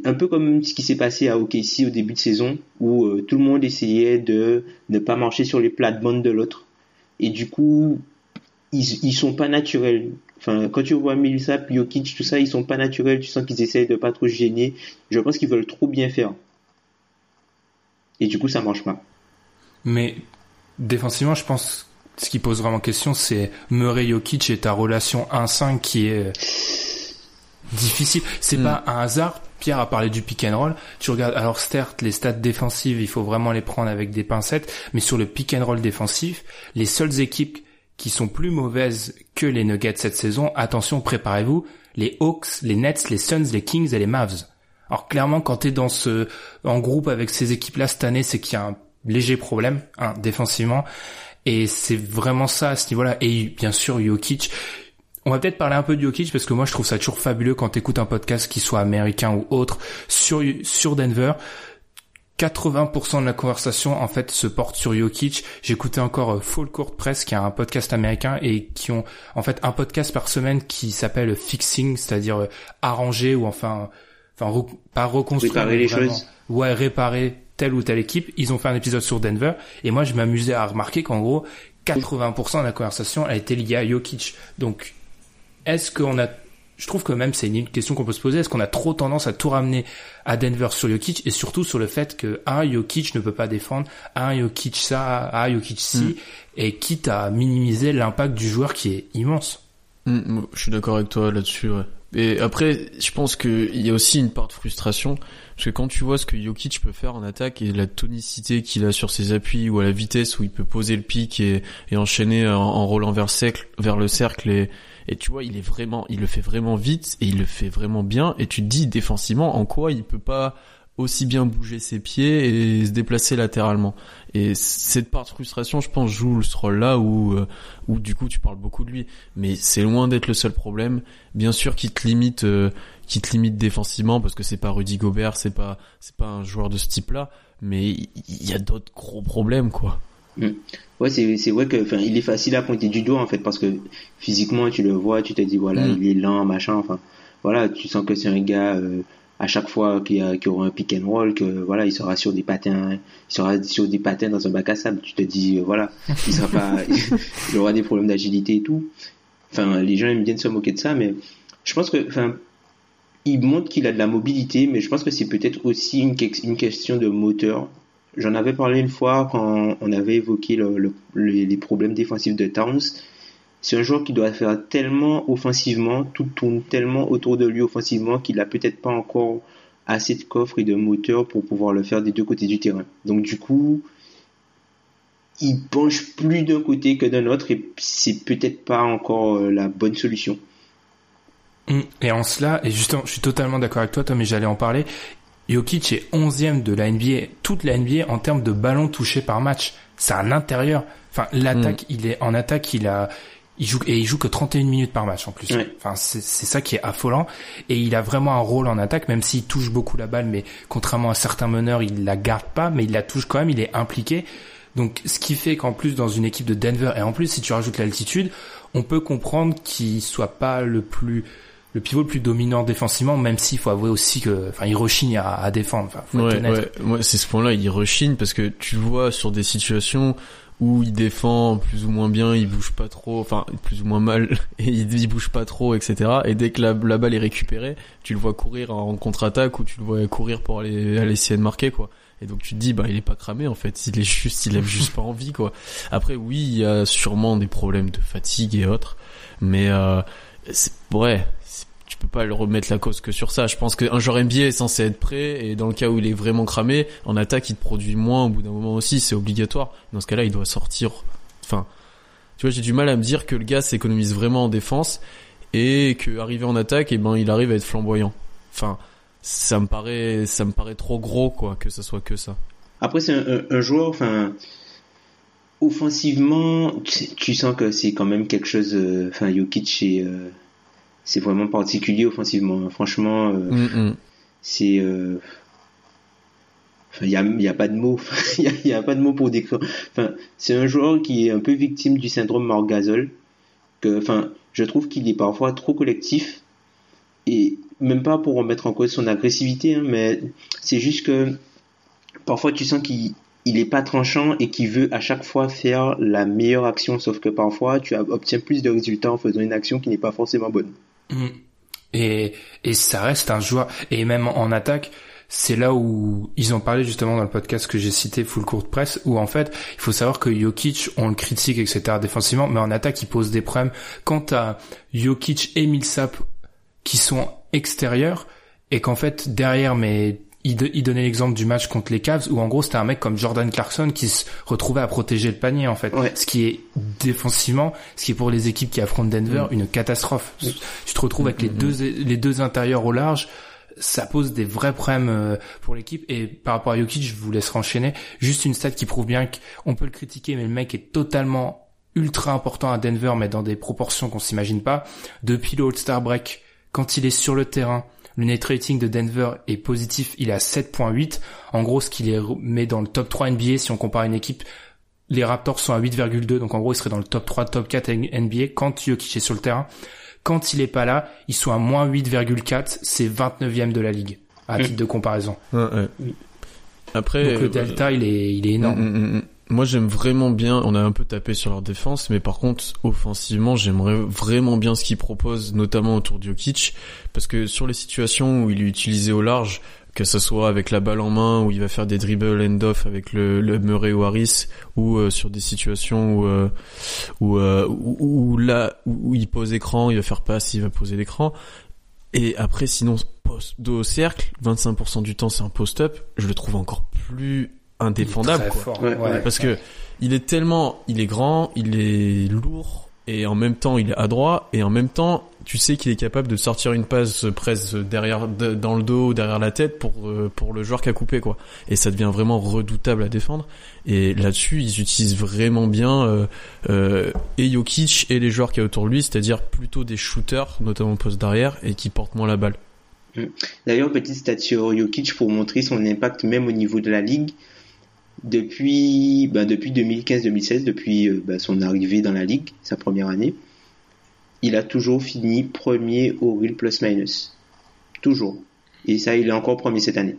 un peu comme ce qui s'est passé à OKC au début de saison, où euh, tout le monde essayait de ne pas marcher sur les plates-bandes de l'autre. Et du coup, ils, ils sont pas naturels. Enfin, quand tu vois Millsap, Jokic, tout ça, ils sont pas naturels. Tu sens qu'ils essayent de pas trop gêner. Je pense qu'ils veulent trop bien faire. Et du coup, ça marche pas. Mais défensivement, je pense ce qui pose vraiment question, c'est Murray Jokic et ta relation 1-5 qui est difficile. C'est Mm. pas un hasard. Pierre a parlé du pick and roll. Tu regardes, alors certes, les stats défensives, il faut vraiment les prendre avec des pincettes, mais sur le pick and roll défensif, les seules équipes qui sont plus mauvaises que les Nuggets cette saison, attention, préparez-vous, les Hawks, les Nets, les Suns, les Kings et les Mavs. Alors clairement, quand t'es dans ce, en groupe avec ces équipes-là cette année, c'est qu'il y a un léger problème, hein, défensivement. Et c'est vraiment ça à ce niveau-là. Et bien sûr, Jokic. On va peut-être parler un peu de Jokic parce que moi je trouve ça toujours fabuleux quand t'écoutes un podcast qui soit américain ou autre sur, sur Denver. 80% de la conversation en fait se porte sur Jokic. J'écoutais encore euh, Full Court Press qui a un podcast américain et qui ont en fait un podcast par semaine qui s'appelle Fixing, c'est-à-dire euh, arranger ou enfin enfin re- pas reconstruire Réparer les choses. ouais réparer telle ou telle équipe. Ils ont fait un épisode sur Denver et moi je m'amusais à remarquer qu'en gros 80% de la conversation a été liée à Jokic. Donc est-ce qu'on a je trouve que même c'est une question qu'on peut se poser. Est-ce qu'on a trop tendance à tout ramener à Denver sur Jokic et surtout sur le fait que un Jokic ne peut pas défendre, un Jokic ça, un Jokic ci, Mm. et quitte à minimiser l'impact du joueur qui est immense. Mm, je suis d'accord avec toi là-dessus. Ouais. Et après, je pense qu'il y a aussi une part de frustration. Parce que quand tu vois ce que Jokic peut faire en attaque et la tonicité qu'il a sur ses appuis ou à la vitesse où il peut poser le pic et, enchaîner en, roulant vers le cercle, et, tu vois, il est vraiment, il le fait vraiment vite et il le fait vraiment bien. Et tu te dis défensivement en quoi il peut pas aussi bien bouger ses pieds et se déplacer latéralement. Et cette part de frustration, je pense, joue ce rôle-là où, euh, où du coup tu parles beaucoup de lui. Mais c'est loin d'être le seul problème. Bien sûr qu'il te limite, qu'il te limite défensivement parce que c'est pas Rudy Gobert, c'est pas, c'est pas un joueur de ce type-là. Mais il y a d'autres gros problèmes, quoi. Ouais, c'est c'est vrai que enfin il est facile à pointer du doigt en fait parce que physiquement tu le vois, tu te dis voilà, Mm. il est lent, machin, enfin voilà, tu sens que c'est un gars euh, à chaque fois qu'il y a qu'il y aura un pick and roll que voilà, il sera sur des patins, il sera sur des patins dans un bac à sable, tu te dis euh, voilà, il sera pas il aura des problèmes d'agilité et tout. Enfin, les gens aiment bien se moquer de ça mais je pense que enfin il montre qu'il a de la mobilité mais je pense que c'est peut-être aussi une, que- une question de moteur J'en avais parlé une fois quand on avait évoqué le- le- les, problèmes défensifs de Towns. C'est un joueur qui doit faire tellement offensivement, tout tourne tellement autour de lui offensivement qu'il a peut-être pas encore assez de coffre et de moteur pour pouvoir le faire des deux côtés du terrain. Donc du coup, il penche plus d'un côté que d'un autre et c'est peut-être pas encore euh, la bonne solution. Mm. Et en cela, et justement, je suis totalement d'accord avec toi, Tom, et j'allais en parler. Jokic est 11e de la NBA, toute la NBA en termes de ballons touchés par match. C'est un intérieur. Enfin, l'attaque, il est en attaque, il a, il joue et il joue que 31 minutes par match en plus. Ouais. Enfin, c'est c'est ça qui est affolant. Et il a vraiment un rôle en attaque, même s'il touche beaucoup la balle, mais contrairement à certains meneurs, il la garde pas, mais il la touche quand même. Il est impliqué. Donc, ce qui fait qu'en plus dans une équipe de Denver et en plus si tu rajoutes l'altitude, on peut comprendre qu'il soit pas le plus le pivot le plus dominant défensivement, même s'il faut avouer aussi que, enfin, il rechigne à, à défendre. Enfin, faut être Ouais, ouais. Moi, c'est ce point-là, il rechigne parce que tu le vois sur des situations où il défend plus ou moins bien, il bouge pas trop, enfin plus ou moins mal, et il, il bouge pas trop, etc. Et dès que la, la balle est récupérée, tu le vois courir en contre-attaque ou tu le vois courir pour aller, aller essayer de marquer, quoi. Et donc tu te dis, bah il est pas cramé en fait, il est juste, il a juste pas envie, quoi. Après, oui, il y a sûrement des problèmes de fatigue et autres, mais euh, c'est ouais. Tu peux pas le remettre la cause que sur ça. Je pense qu'un joueur NBA est censé être prêt et dans le cas où il est vraiment cramé, en attaque il te produit moins au bout d'un moment aussi, c'est obligatoire. Dans ce cas-là, il doit sortir. Enfin, tu vois, j'ai du mal à me dire que le gars s'économise vraiment en défense et que arrivé en attaque, et ben il arrive à être flamboyant. Enfin, ça me paraît, ça me paraît trop gros quoi que ce soit que ça. Après, c'est un, joueur, enfin, offensivement, tu, sens que c'est quand même quelque chose. euh, Enfin, Jokic, c'est euh, c'est vraiment particulier offensivement. Franchement, euh, Mm, mm. c'est. euh, il y a, y a pas de mots. Il y, a, pas de mots pour décrire. Enfin, c'est un joueur qui est un peu victime du syndrome Marc Gasol. Que, enfin, je trouve qu'il est parfois trop collectif et même pas pour remettre en cause son agressivité, hein, mais c'est juste que parfois tu sens qu'il il est pas tranchant et qu'il veut à chaque fois faire la meilleure action, sauf que parfois tu obtiens plus de résultats en faisant une action qui n'est pas forcément bonne. Mm. Et, et ça reste un joueur, et même en attaque, c'est là où ils ont parlé justement dans le podcast que j'ai cité Full Court Press, où en fait, il faut savoir que Jokic, on le critique, etc. défensivement, mais en attaque, il pose des problèmes. Quant à Jokic et Millsap qui sont extérieurs, et qu'en fait, derrière, mais il, de- il donnait l'exemple du match contre les Cavs, où en gros, c'était un mec comme Jordan Clarkson qui se retrouvait à protéger le panier, en fait. Ouais. Ce qui est défensivement, ce qui est pour les équipes qui affrontent Denver, une catastrophe. Tu te retrouves avec les deux, les deux intérieurs au large, ça pose des vrais problèmes euh, pour l'équipe. Et par rapport à Jokic, je vous laisserai enchaîner. Juste une stat qui prouve bien qu'on peut le critiquer, mais le mec est totalement ultra important à Denver, mais dans des proportions qu'on s'imagine pas. Depuis le All-Star Break, quand il est sur le terrain, le net rating de Denver est positif, il est à 7.8. En gros, ce qui les met dans le top 3 NBA si on compare une équipe. Les Raptors sont à 8,2, donc en gros, ils seraient dans le top 3, top 4 NBA quand Jokic est sur le terrain. Quand il est pas là, ils sont à moins 8,4, c'est 29e de la ligue, à Mm. titre de comparaison. Ouais, ouais. Après, Donc le euh, delta, il est, il est énorme. Moi, j'aime vraiment bien. On a un peu tapé sur leur défense, mais par contre, offensivement, j'aimerais vraiment bien ce qu'ils proposent, notamment autour de Jokic, parce que sur les situations où il est utilisé au large, que ce soit avec la balle en main, où il va faire des dribbles end-off avec le, le Murray ou Harris, ou euh, sur des situations où euh, où, euh, où, là où, où il pose écran, il va faire passe, il va poser l'écran. Et après, sinon, post dos au cercle, 25% du temps c'est un post-up, je le trouve encore plus indéfendable. Quoi. fort. Ouais, Ouais. Parce que il est tellement, il est grand, il est lourd, et en même temps il est adroit, et en même temps tu sais qu'il est capable de sortir une passe presse derrière, de- dans le dos, ou derrière la tête pour euh, pour le joueur qui a coupé quoi. Et ça devient vraiment redoutable à défendre. Et là-dessus ils utilisent vraiment bien euh, euh, et Jokic et les joueurs qui y a autour de lui, c'est-à-dire plutôt des shooters, notamment au poste d'arrière, et qui portent moins la balle. D'ailleurs, petite stat sur Jokic pour montrer son impact même au niveau de la ligue. Depuis, bah, depuis 2015-2016, depuis euh, bah, son arrivée dans la ligue, sa première année, il a toujours fini premier au real plus minus. Toujours. Et ça, il est encore premier cette année.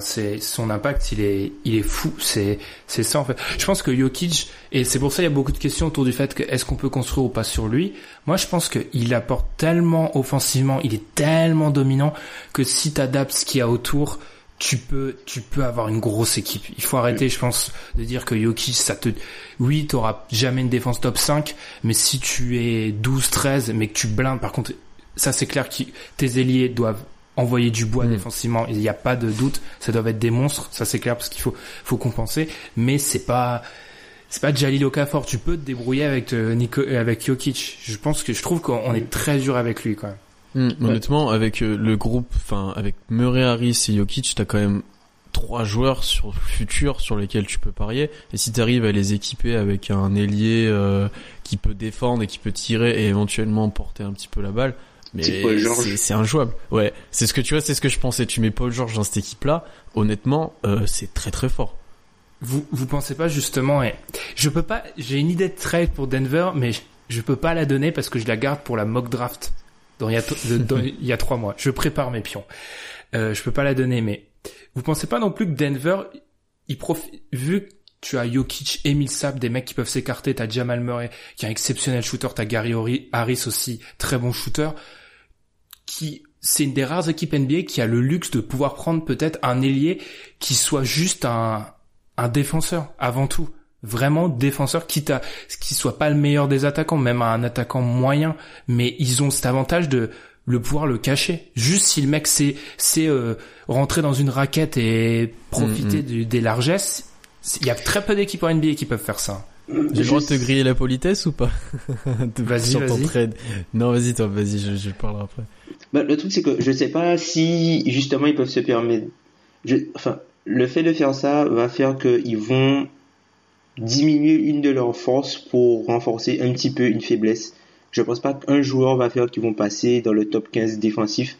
C'est son impact, il est, il est fou. C'est, c'est ça en fait. Je pense que Jokic et c'est pour ça il y a beaucoup de questions autour du fait que est-ce qu'on peut construire ou pas sur lui? Moi, je pense qu'il apporte tellement offensivement, il est tellement dominant que si t'adaptes ce qu'il y a autour, tu peux, tu peux avoir une grosse équipe. Il faut arrêter, je pense, de dire que Jokic, ça te, oui, t'auras jamais une défense top 5, mais si tu es 12-13, mais que tu blindes, par contre, ça c'est clair que tes ailiers doivent envoyer du bois Mm. défensivement. Il n'y a pas de doute. Ça doivent être des monstres. Ça c'est clair parce qu'il faut, faut compenser. Mais c'est pas, c'est pas Jalil Okafor. Tu peux te débrouiller avec euh, Nico, euh, avec Jokic. Je pense que je trouve qu'on est très dur avec lui quand même. Hmm, Honnêtement, avec euh, le groupe, enfin avec Murray Harris et Jokic, t'as quand même trois joueurs sur le futur sur lesquels tu peux parier. Et si t'arrives à les équiper avec un ailier euh, qui peut défendre et qui peut tirer et éventuellement porter un petit peu la balle, mais c'est injouable. Ouais, c'est ce que tu vois, c'est ce que je pensais. Tu mets Paul George dans cette équipe-là, honnêtement, euh, c'est très très fort. Vous, vous pensez pas justement, et je peux pas, j'ai une idée de trade pour Denver, mais je, je peux pas la donner parce que je la garde pour la mock draft. Dans il y a, trois mois. Je prépare mes pions. Euh, je peux pas la donner, mais vous pensez pas non plus que Denver, il vu que tu as Jokic et Millsap, des mecs qui peuvent s'écarter, t'as Jamal Murray, qui est un exceptionnel shooter, t'as Gary Harris aussi, très bon shooter, qui, c'est une des rares équipes NBA qui a le luxe de pouvoir prendre peut-être un ailier qui soit juste un, un défenseur avant tout. Vraiment défenseur, quitte à ce qu'il soit pas le meilleur des attaquants, même un attaquant moyen, mais ils ont cet avantage de le pouvoir le cacher. Juste si le mec sait, sait euh, rentrer dans une raquette et profiter Mhm. du- des largesses, il y a très peu d'équipes en NBA qui peuvent faire ça. J'ai le droit de te griller la politesse ou pas Vas-y, Sur ton vas-y. trade. Non, vas-y, toi, vas-y, je, je parlerai après. Bah, le truc, c'est que je sais pas si justement ils peuvent se permettre. Je, enfin, le fait de faire ça va faire qu'ils vont diminuer une de leurs forces pour renforcer un petit peu une faiblesse. Je pense pas qu'un joueur va faire qu'ils vont passer dans le top 15 défensif,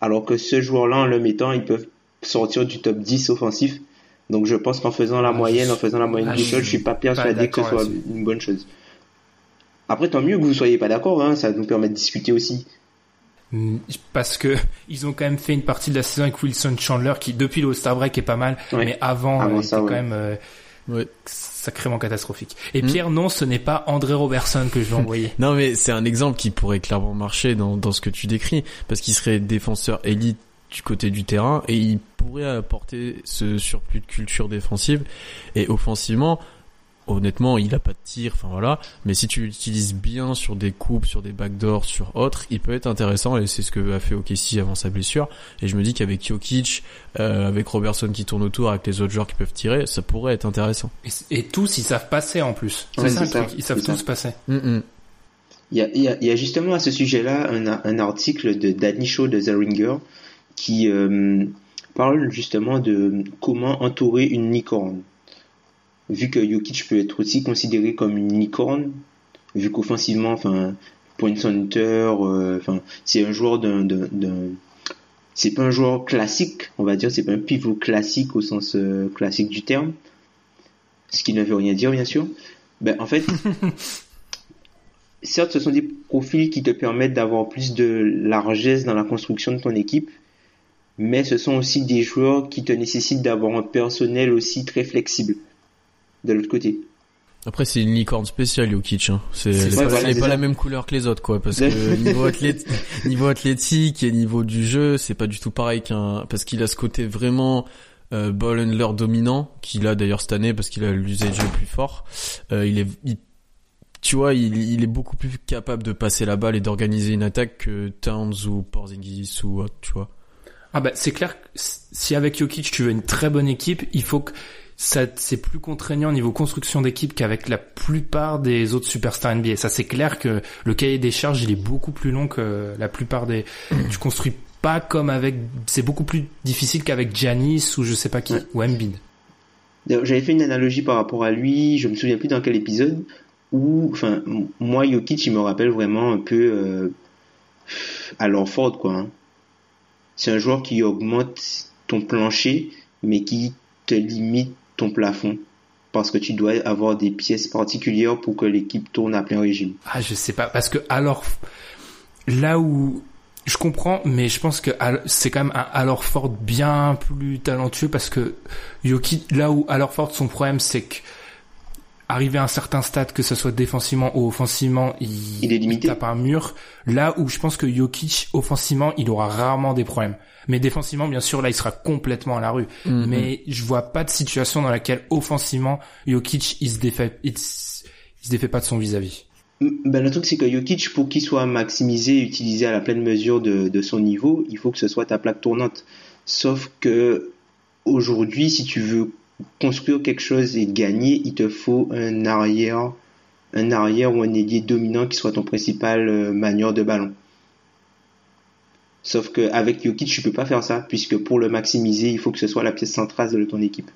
alors que ce joueur-là, en le mettant, ils peuvent sortir du top 10 offensif. Donc je pense qu'en faisant la Ah, moyenne, en faisant la moyenne ah, du je sol, je suis suis pas persuadé que ce soit une bonne chose. Après, tant mieux que vous soyez pas d'accord, hein, ça nous permet de discuter aussi. Mm, Parce que ils ont quand même fait une partie de la saison avec Wilson Chandler qui depuis le All-Star break est pas mal, Ouais. mais avant, Avant euh, ça, était ouais. quand même euh, Ouais. sacrément catastrophique. Et Mm. Pierre, non, ce n'est pas André Robertson que je vais envoyer. Non, mais c'est un exemple qui pourrait clairement marcher dans, dans ce que tu décris, parce qu'il serait défenseur élite du côté du terrain et il pourrait apporter ce surplus de culture défensive et offensivement. Honnêtement, il a pas de tir, enfin voilà. Mais si tu l'utilises bien sur des coupes, sur des backdoors, sur autres, il peut être intéressant et c'est ce que a fait OKC avant sa blessure. Et je me dis qu'avec Jokic, euh, avec Robertson qui tourne autour, avec les autres joueurs qui peuvent tirer, ça pourrait être intéressant. Et, et tous, ils savent passer en plus. C'est Ouais, ça ça, ils savent ça. tous passer. Mm, mm. Il y a, il y a- il y a justement à ce sujet-là un, un article de Danny Shaw de The Ringer qui euh, parle justement de comment entourer une licorne. Vu que Jokic peut être aussi considéré comme une licorne, vu qu'offensivement, enfin, point center, euh, c'est un joueur d'un, d'un, d'un- c'est pas un joueur classique, on va dire, c'est pas un pivot classique au sens euh, classique du terme, ce qui ne veut rien dire bien sûr. Ben en fait, certes, ce sont des profils qui te permettent d'avoir plus de largesse dans la construction de ton équipe, mais ce sont aussi des joueurs qui te nécessitent d'avoir un personnel aussi très flexible. De l'autre côté. Après, c'est une licorne spéciale, Jokic. Hein. C'est pas, voilà, pas la même couleur que les autres, quoi. Parce que niveau, athlète, niveau athlétique et niveau du jeu, c'est pas du tout pareil qu'un. Parce qu'il a ce côté vraiment euh, ball handler dominant qu'il a d'ailleurs cette année parce qu'il a l'usage le plus fort. Euh, il est, il- tu vois, il, il est beaucoup plus capable de passer la balle et d'organiser une attaque que Towns ou Porzingis ou autre, tu vois. Ah bah c'est clair que si avec Jokic tu veux une très bonne équipe, il faut que c'est plus contraignant au niveau construction d'équipe qu'avec la plupart des autres superstars NBA. Ça c'est clair que le cahier des charges il est beaucoup plus long que la plupart des. tu construis pas comme avec. C'est beaucoup plus difficile qu'avec Giannis ou je sais pas qui Ouais. ou Embiid. J'avais fait une analogie par rapport à lui, je me souviens plus dans quel épisode, où, enfin, moi, Jokic, il me rappelle vraiment un peu euh, à Ford, quoi. hein. C'est un joueur qui augmente ton plancher, mais qui te limite ton plafond. Parce que tu dois avoir des pièces particulières pour que l'équipe tourne à plein régime. Ah je sais pas parce que alors là où je comprends, mais je pense que c'est quand même un alors Ford bien plus talentueux parce que Yoki, là où alors Ford son problème c'est que arrivé à un certain stade, que ce soit défensivement ou offensivement, il, Il est limité. tape un mur. Là où je pense que Jokic offensivement, il aura rarement des problèmes. Mais défensivement, bien sûr, là, il sera complètement à la rue. Mhm. Mais je vois pas de situation dans laquelle offensivement, Jokic, il se défait, il, se il se défait pas de son vis-à-vis. Ben, le truc, c'est que Jokic, pour qu'il soit maximisé et utilisé à la pleine mesure de, de son niveau, il faut que ce soit ta plaque tournante. Sauf que, aujourd'hui, si tu veux construire quelque chose et gagner, il te faut un arrière, un arrière ou un ailier dominant qui soit ton principal euh, manieur de ballon. Sauf que avec Jokic, tu peux pas faire ça, puisque pour le maximiser, il faut que ce soit la pièce centrale de ton équipe.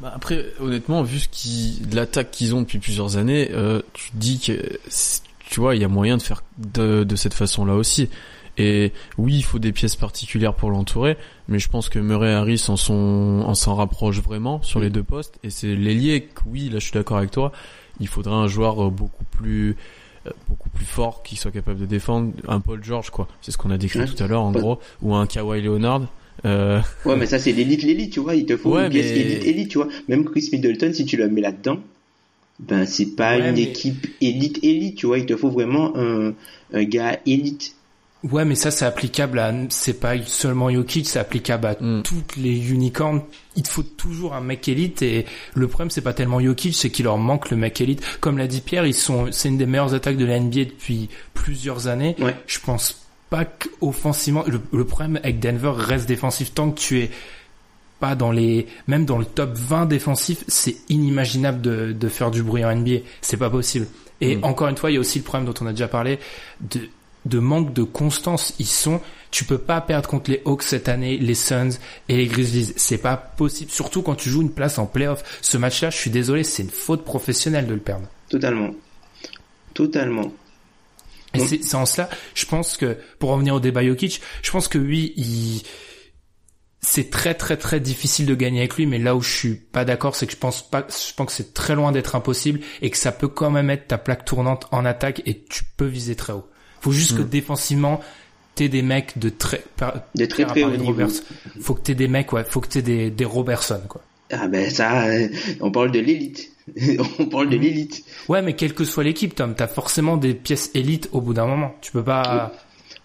Bah après, honnêtement, vu ce qui, l'attaque qu'ils ont depuis plusieurs années, euh, tu dis que, tu vois, il y a moyen de faire de, de cette façon-là aussi. Et oui, il faut des pièces particulières pour l'entourer, mais je pense que Murray et Harris en sont, en s'en rapprochent vraiment sur les deux postes. Et c'est l'ailier que, oui, là, je suis d'accord avec toi. Il faudrait un joueur euh, beaucoup plus, euh, beaucoup plus fort qui soit capable de défendre un Paul George, quoi. C'est ce qu'on a décrit Ouais. tout à l'heure, en gros, ou un Kawhi Leonard. Euh, Ouais, mais ça, c'est l'élite, l'élite, tu vois. Il te faut Ouais, une pièce mais- élite, élite, tu vois. Même Chris Middleton, si tu le mets là-dedans, ben, c'est pas Ouais, une mais- équipe élite, élite, tu vois. Il te faut vraiment un, un gars élite. Ouais, mais ça, c'est applicable à, c'est pas seulement Jokic, c'est applicable à Mm. toutes les unicorns. Il te faut toujours un mec élite et le problème, c'est pas tellement Jokic, c'est qu'il leur manque le mec élite. Comme l'a dit Pierre, ils sont, c'est une des meilleures attaques de la NBA depuis plusieurs années. Ouais. Je pense pas qu'offensivement, le, le problème avec Denver reste défensif tant que tu es pas dans les, même dans le top 20 défensif, c'est inimaginable de, de faire du bruit en NBA. C'est pas possible. Et Mm. encore une fois, il y a aussi le problème dont on a déjà parlé de, de manque de constance. Ils sont, tu peux pas perdre contre les Hawks cette année, les Suns et les Grizzlies. C'est pas possible. Surtout quand tu joues une place en playoff. Ce match-là, je suis désolé, c'est une faute professionnelle de le perdre. Totalement. Totalement. Et c'est en cela, je pense que, pour revenir au débat Jokic, je pense que oui, il, c'est très très très difficile de gagner avec lui, mais là où je suis pas d'accord, c'est que je pense pas, je pense que c'est très loin d'être impossible et que ça peut quand même être ta plaque tournante en attaque et tu peux viser très haut. Faut juste que défensivement, t'aies des mecs de très, par- De très, très haut. Roberts. Faut que t'aies des mecs, ouais, faut que t'aies des, des Robertson, quoi. Ah ben ça, euh, on parle de l'élite. on parle de Mhm. l'élite. Ouais, mais quelle que soit l'équipe, Tom, t'as forcément des pièces élites au bout d'un moment. Tu peux pas,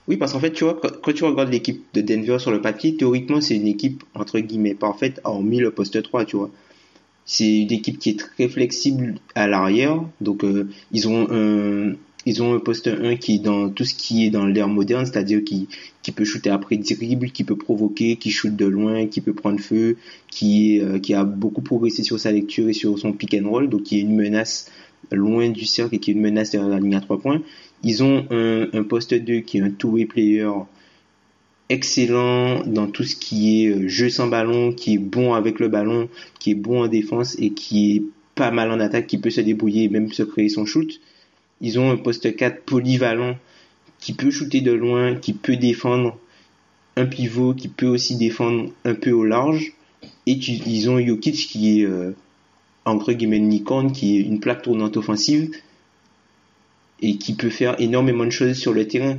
Oui, parce qu'en fait, tu vois, quand, quand tu regardes l'équipe de Denver sur le papier, théoriquement, c'est une équipe, entre guillemets, parfaite, hormis le poste 3, tu vois. C'est une équipe qui est très flexible à l'arrière. Donc, euh, ils ont un, ils ont un poste 1 qui est dans tout ce qui est dans l'ère moderne, c'est-à-dire qui, peut shooter après dribble, qui peut provoquer, qui shoot de loin, qui peut prendre feu, qui, euh, qui a beaucoup progressé sur sa lecture et sur son pick and roll, donc qui est une menace loin du cercle et qui est une menace derrière la ligne à trois points. Ils ont un, un poste 2 qui est un two-way player excellent dans tout ce qui est euh, jeu sans ballon, qui est bon avec le ballon, qui est bon en défense et qui est pas mal en attaque, qui peut se débrouiller et même se créer son shoot. Ils ont un poste 4 polyvalent qui peut shooter de loin, qui peut défendre un pivot, qui peut aussi défendre un peu au large. Et tu- ils ont Jokic qui est euh, entre guillemets une licorne, qui est une plaque tournante offensive et qui peut faire énormément de choses sur le terrain.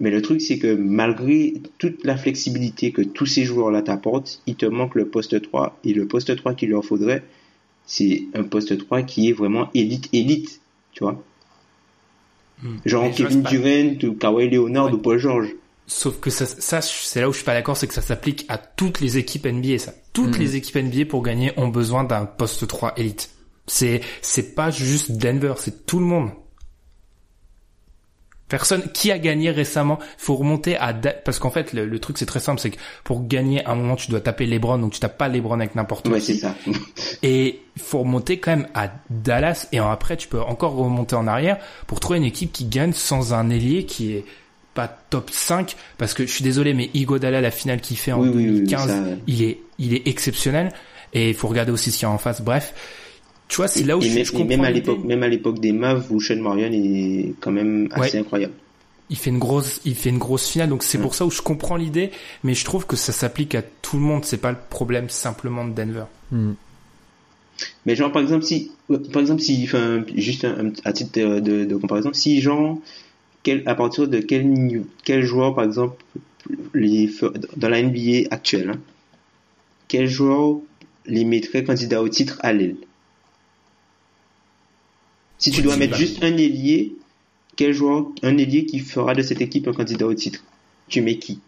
Mais le truc, c'est que malgré toute la flexibilité que tous ces joueurs-là t'apportent, il te manque le poste 3. Et le poste 3 qu'il leur faudrait, c'est un poste 3 qui est vraiment élite, élite. Tu vois Hmm. Genre Kevin pas- Durant ou Kawhi Leonard Ouais. ou Paul George. Sauf que ça, ça c'est là où je suis pas d'accord, c'est que ça s'applique à toutes les équipes NBA, ça. Toutes Mhm. les équipes NBA pour gagner ont besoin d'un poste 3 élite. C'est, c'est pas juste Denver, c'est tout le monde. Personne. Qui a gagné récemment, faut remonter à Da- parce qu'en fait le, le truc c'est très simple, c'est que pour gagner à un moment tu dois taper LeBron, donc tu tapes pas LeBron avec n'importe Ouais, qui. c'est ça. Et faut remonter quand même à Dallas et après tu peux encore remonter en arrière pour trouver une équipe qui gagne sans un ailier qui est pas top 5 parce que je suis désolé mais Igodala la finale qu'il fait en Oui, oui, oui, 2015 ça- il est il est exceptionnel. Et il faut regarder aussi ce qu'il y a en face. Bref tu vois c'est là où et je, même, je comprends même à l'époque, même à l'époque des Mavs où Sean Marion est quand même assez Ouais. incroyable. il fait une grosse il fait une grosse finale donc c'est Mm. pour ça où je comprends l'idée mais je trouve que ça s'applique à tout le monde c'est pas le problème simplement de Denver Hmm. Mais genre par exemple si, par exemple si, enfin juste un, un- à titre de, de, de comparaison, si genre quel, à partir de quel niveau- quel joueur par exemple les dans la NBA actuelle, hein, quel joueur les mettrait candidat au titre à l'aile? Si tu dois mettre juste un ailier, quel joueur, un ailier qui fera de cette équipe un candidat au titre? Tu mets qui?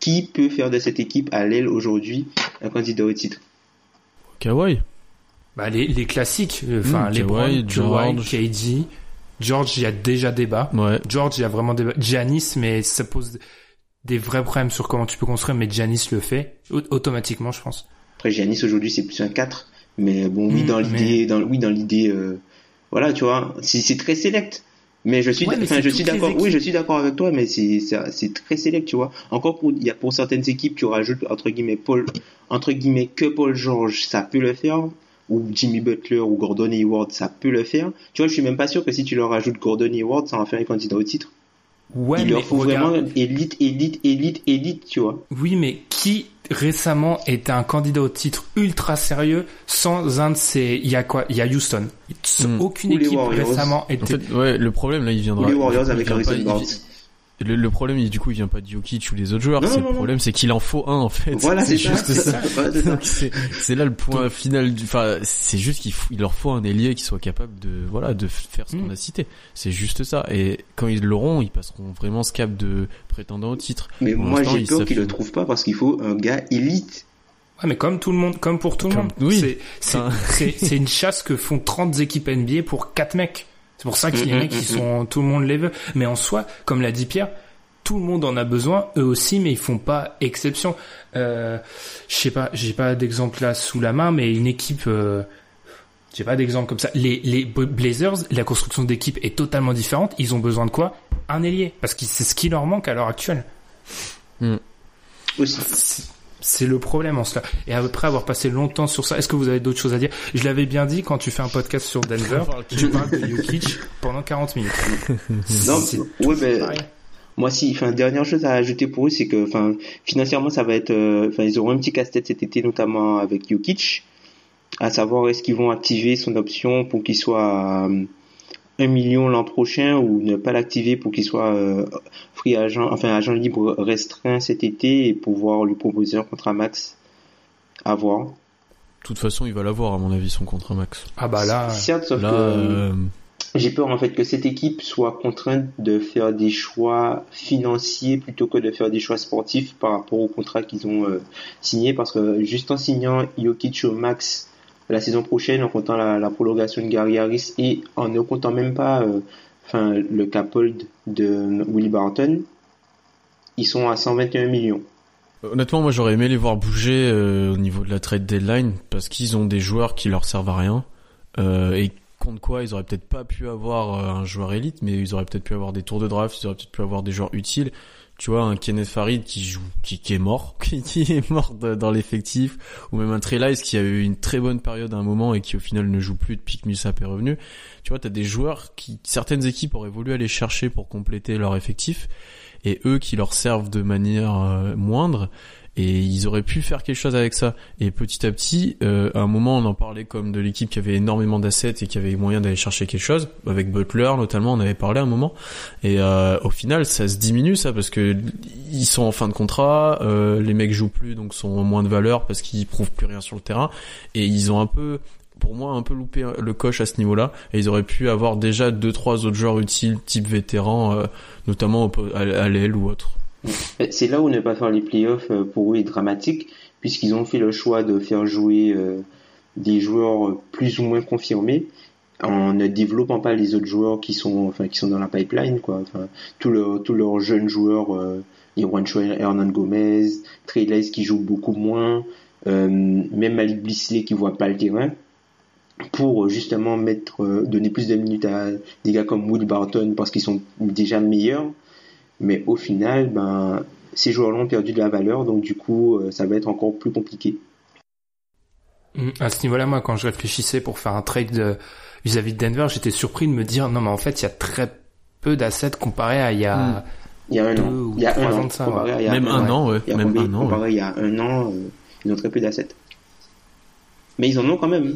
Qui peut faire de cette équipe à l'aile aujourd'hui un candidat au titre? Kawhi. bah les, les classiques euh, enfin Mm, les Kawhi, George. Kawhi, KD George il y a déjà débat Ouais. George, il y a vraiment des... Giannis, mais ça pose des vrais problèmes sur comment tu peux construire, mais Giannis le fait au- automatiquement, je pense. Après Giannis aujourd'hui c'est plus un 4 mais bon oui Mm, dans mais- l'idée dans oui dans l'idée euh, voilà tu vois c'est très select mais je suis Ouais, mais je d'accord. Oui je suis d'accord avec toi mais c'est très select tu vois. Encore pour il y a pour certaines équipes tu rajoutes entre guillemets Paul entre guillemets que Paul George ça peut le faire. Ou Jimmy Butler ou Gordon Hayward ça peut le faire. Tu vois je suis même pas sûr que si tu leur rajoutes Gordon Hayward ça va faire un candidat au titre. Ouais, il leur faut regarde- vraiment élite élite élite élite tu vois. Oui, mais qui récemment était un candidat au titre ultra sérieux sans un de ces... Il y a quoi? Il y a Houston. Mm. Aucune Ou équipe récemment En était... fait, ouais, le problème là, il viendra. ou les Warriors il avec Harrison Barnes Le, le problème, il- du coup, il vient pas de Jokic ou les autres joueurs. Non, C'est non, le non, problème, c'est qu'il en faut un en fait. voilà c'est juste ça. Ça. Donc, c'est c'est là le point final. du- Enfin, c'est juste qu'il faut- il leur faut un ailier qui soit capable de voilà de faire ce qu'on Mm. a cité. C'est juste ça. Et quand ils l'auront, ils passeront vraiment ce cap de prétendant au titre. Mais Pour moi, j'ai peur qu'ils le trouvent pas parce qu'il faut un gars élite. Ouais, mais comme tout le monde, comme pour tout le Comme- monde. oui. C'est- C'est Enfin- c'est- c'est une chasse que font 30 équipes NBA pour 4 mecs. C'est pour ça que les Mm, mecs, mm, ils sont, tout le monde les veut. Mais en soi, comme l'a dit Pierre, tout le monde en a besoin, eux aussi, mais ils font pas exception. Euh, je sais pas, j'ai pas d'exemple là sous la main, mais une équipe, euh, j'ai pas d'exemple comme ça. Les, les Blazers, la construction d'équipe est totalement différente. Ils ont besoin de quoi? Un ailier, parce que c'est ce qui leur manque à l'heure actuelle. Hmm. Aussi. C'est le problème en cela. Et après avoir passé longtemps sur ça, est-ce que vous avez d'autres choses à dire? Je l'avais bien dit quand tu fais un podcast sur Denver, tu parles de Jokic pendant 40 minutes. Non, C'est oui, mais pareil. moi si, enfin dernière chose à ajouter pour eux, c'est que, enfin financièrement ça va être, euh, enfin ils auront un petit casse-tête cet été notamment avec Jokic, à savoir est-ce qu'ils vont activer son option pour qu'il soit euh, 1 million l'an prochain ou ne pas l'activer pour qu'il soit euh, free agent, enfin agent libre restreint cet été et pouvoir lui proposer un contrat max à voir. De toute façon, il va l'avoir, à mon avis, son contrat max. Ah bah là, Certes, sauf Là, que euh, J'ai peur en fait que cette équipe soit contrainte de faire des choix financiers plutôt que de faire des choix sportifs par rapport au contrat qu'ils ont euh, signé parce que juste en signant Jokic au max la saison prochaine en comptant la, prolongation de Gary Harris et en ne comptant même pas euh, le cap hold de Willie Barton ils sont à 121 millions. Honnêtement, moi j'aurais aimé les voir bouger euh, au niveau de la trade deadline parce qu'ils ont des joueurs qui leur servent à rien euh, et contre quoi ils auraient peut-être pas pu avoir un joueur élite, mais ils auraient peut-être pu avoir des tours de draft, ils auraient peut-être pu avoir des joueurs utiles. Tu vois, un Kenneth Farid qui joue, qui, qui est mort, qui, qui est mort dans l'effectif, ou même un Trey Lyles qui a eu une très bonne période à un moment et qui au final ne joue plus depuis que Millsap est revenu. Tu vois, t'as des joueurs qui certaines équipes auraient voulu aller chercher pour compléter leur effectif et eux qui leur servent de manière euh, moindre et ils auraient pu faire quelque chose avec ça. Et petit à petit euh, à un moment on en parlait comme de l'équipe qui avait énormément d'assets et qui avait moyen d'aller chercher quelque chose. Avec Butler notamment on avait parlé à un moment. Et euh, au final ça se diminue ça parce que ils sont en fin de contrat euh, les mecs jouent plus donc sont moins de valeur parce qu'ils prouvent plus rien sur le terrain. Et ils ont un peu pour moi un peu loupé le coche à ce niveau-là. Et ils auraient pu avoir déjà deux trois autres joueurs utiles type vétéran euh, notamment à, l'aile ou autre C'est là où ne pas faire les playoffs euh, pour eux est dramatique, puisqu'ils ont fait le choix de faire jouer euh, des joueurs plus ou moins confirmés en ne développant pas les autres joueurs qui sont enfin qui sont dans la pipeline quoi. Tous leurs tous jeunes joueurs euh, les Juancho Hernan Gomez Trey Lyles qui joue beaucoup moins euh, même Malik Blisley qui voit pas le terrain pour justement mettre donner plus de minutes à des gars comme Will Barton parce qu'ils sont déjà meilleurs mais au final, ben, ces joueurs-là ont perdu de la valeur, donc du coup, euh, ça va être encore plus compliqué. Mm, À ce niveau-là, moi, quand je réfléchissais pour faire un trade euh, vis-à-vis de Denver, j'étais surpris de me dire, non, mais en fait, il y a très peu d'assets comparé à il y a... Il y a un Deux an, ou il y a trois un ans an, de ça, comparé ouais. à il y a même un an ouais il y a même combien- un an ouais. comparé il y a un an, euh, ils ont très peu d'assets. Mais ils en ont quand même.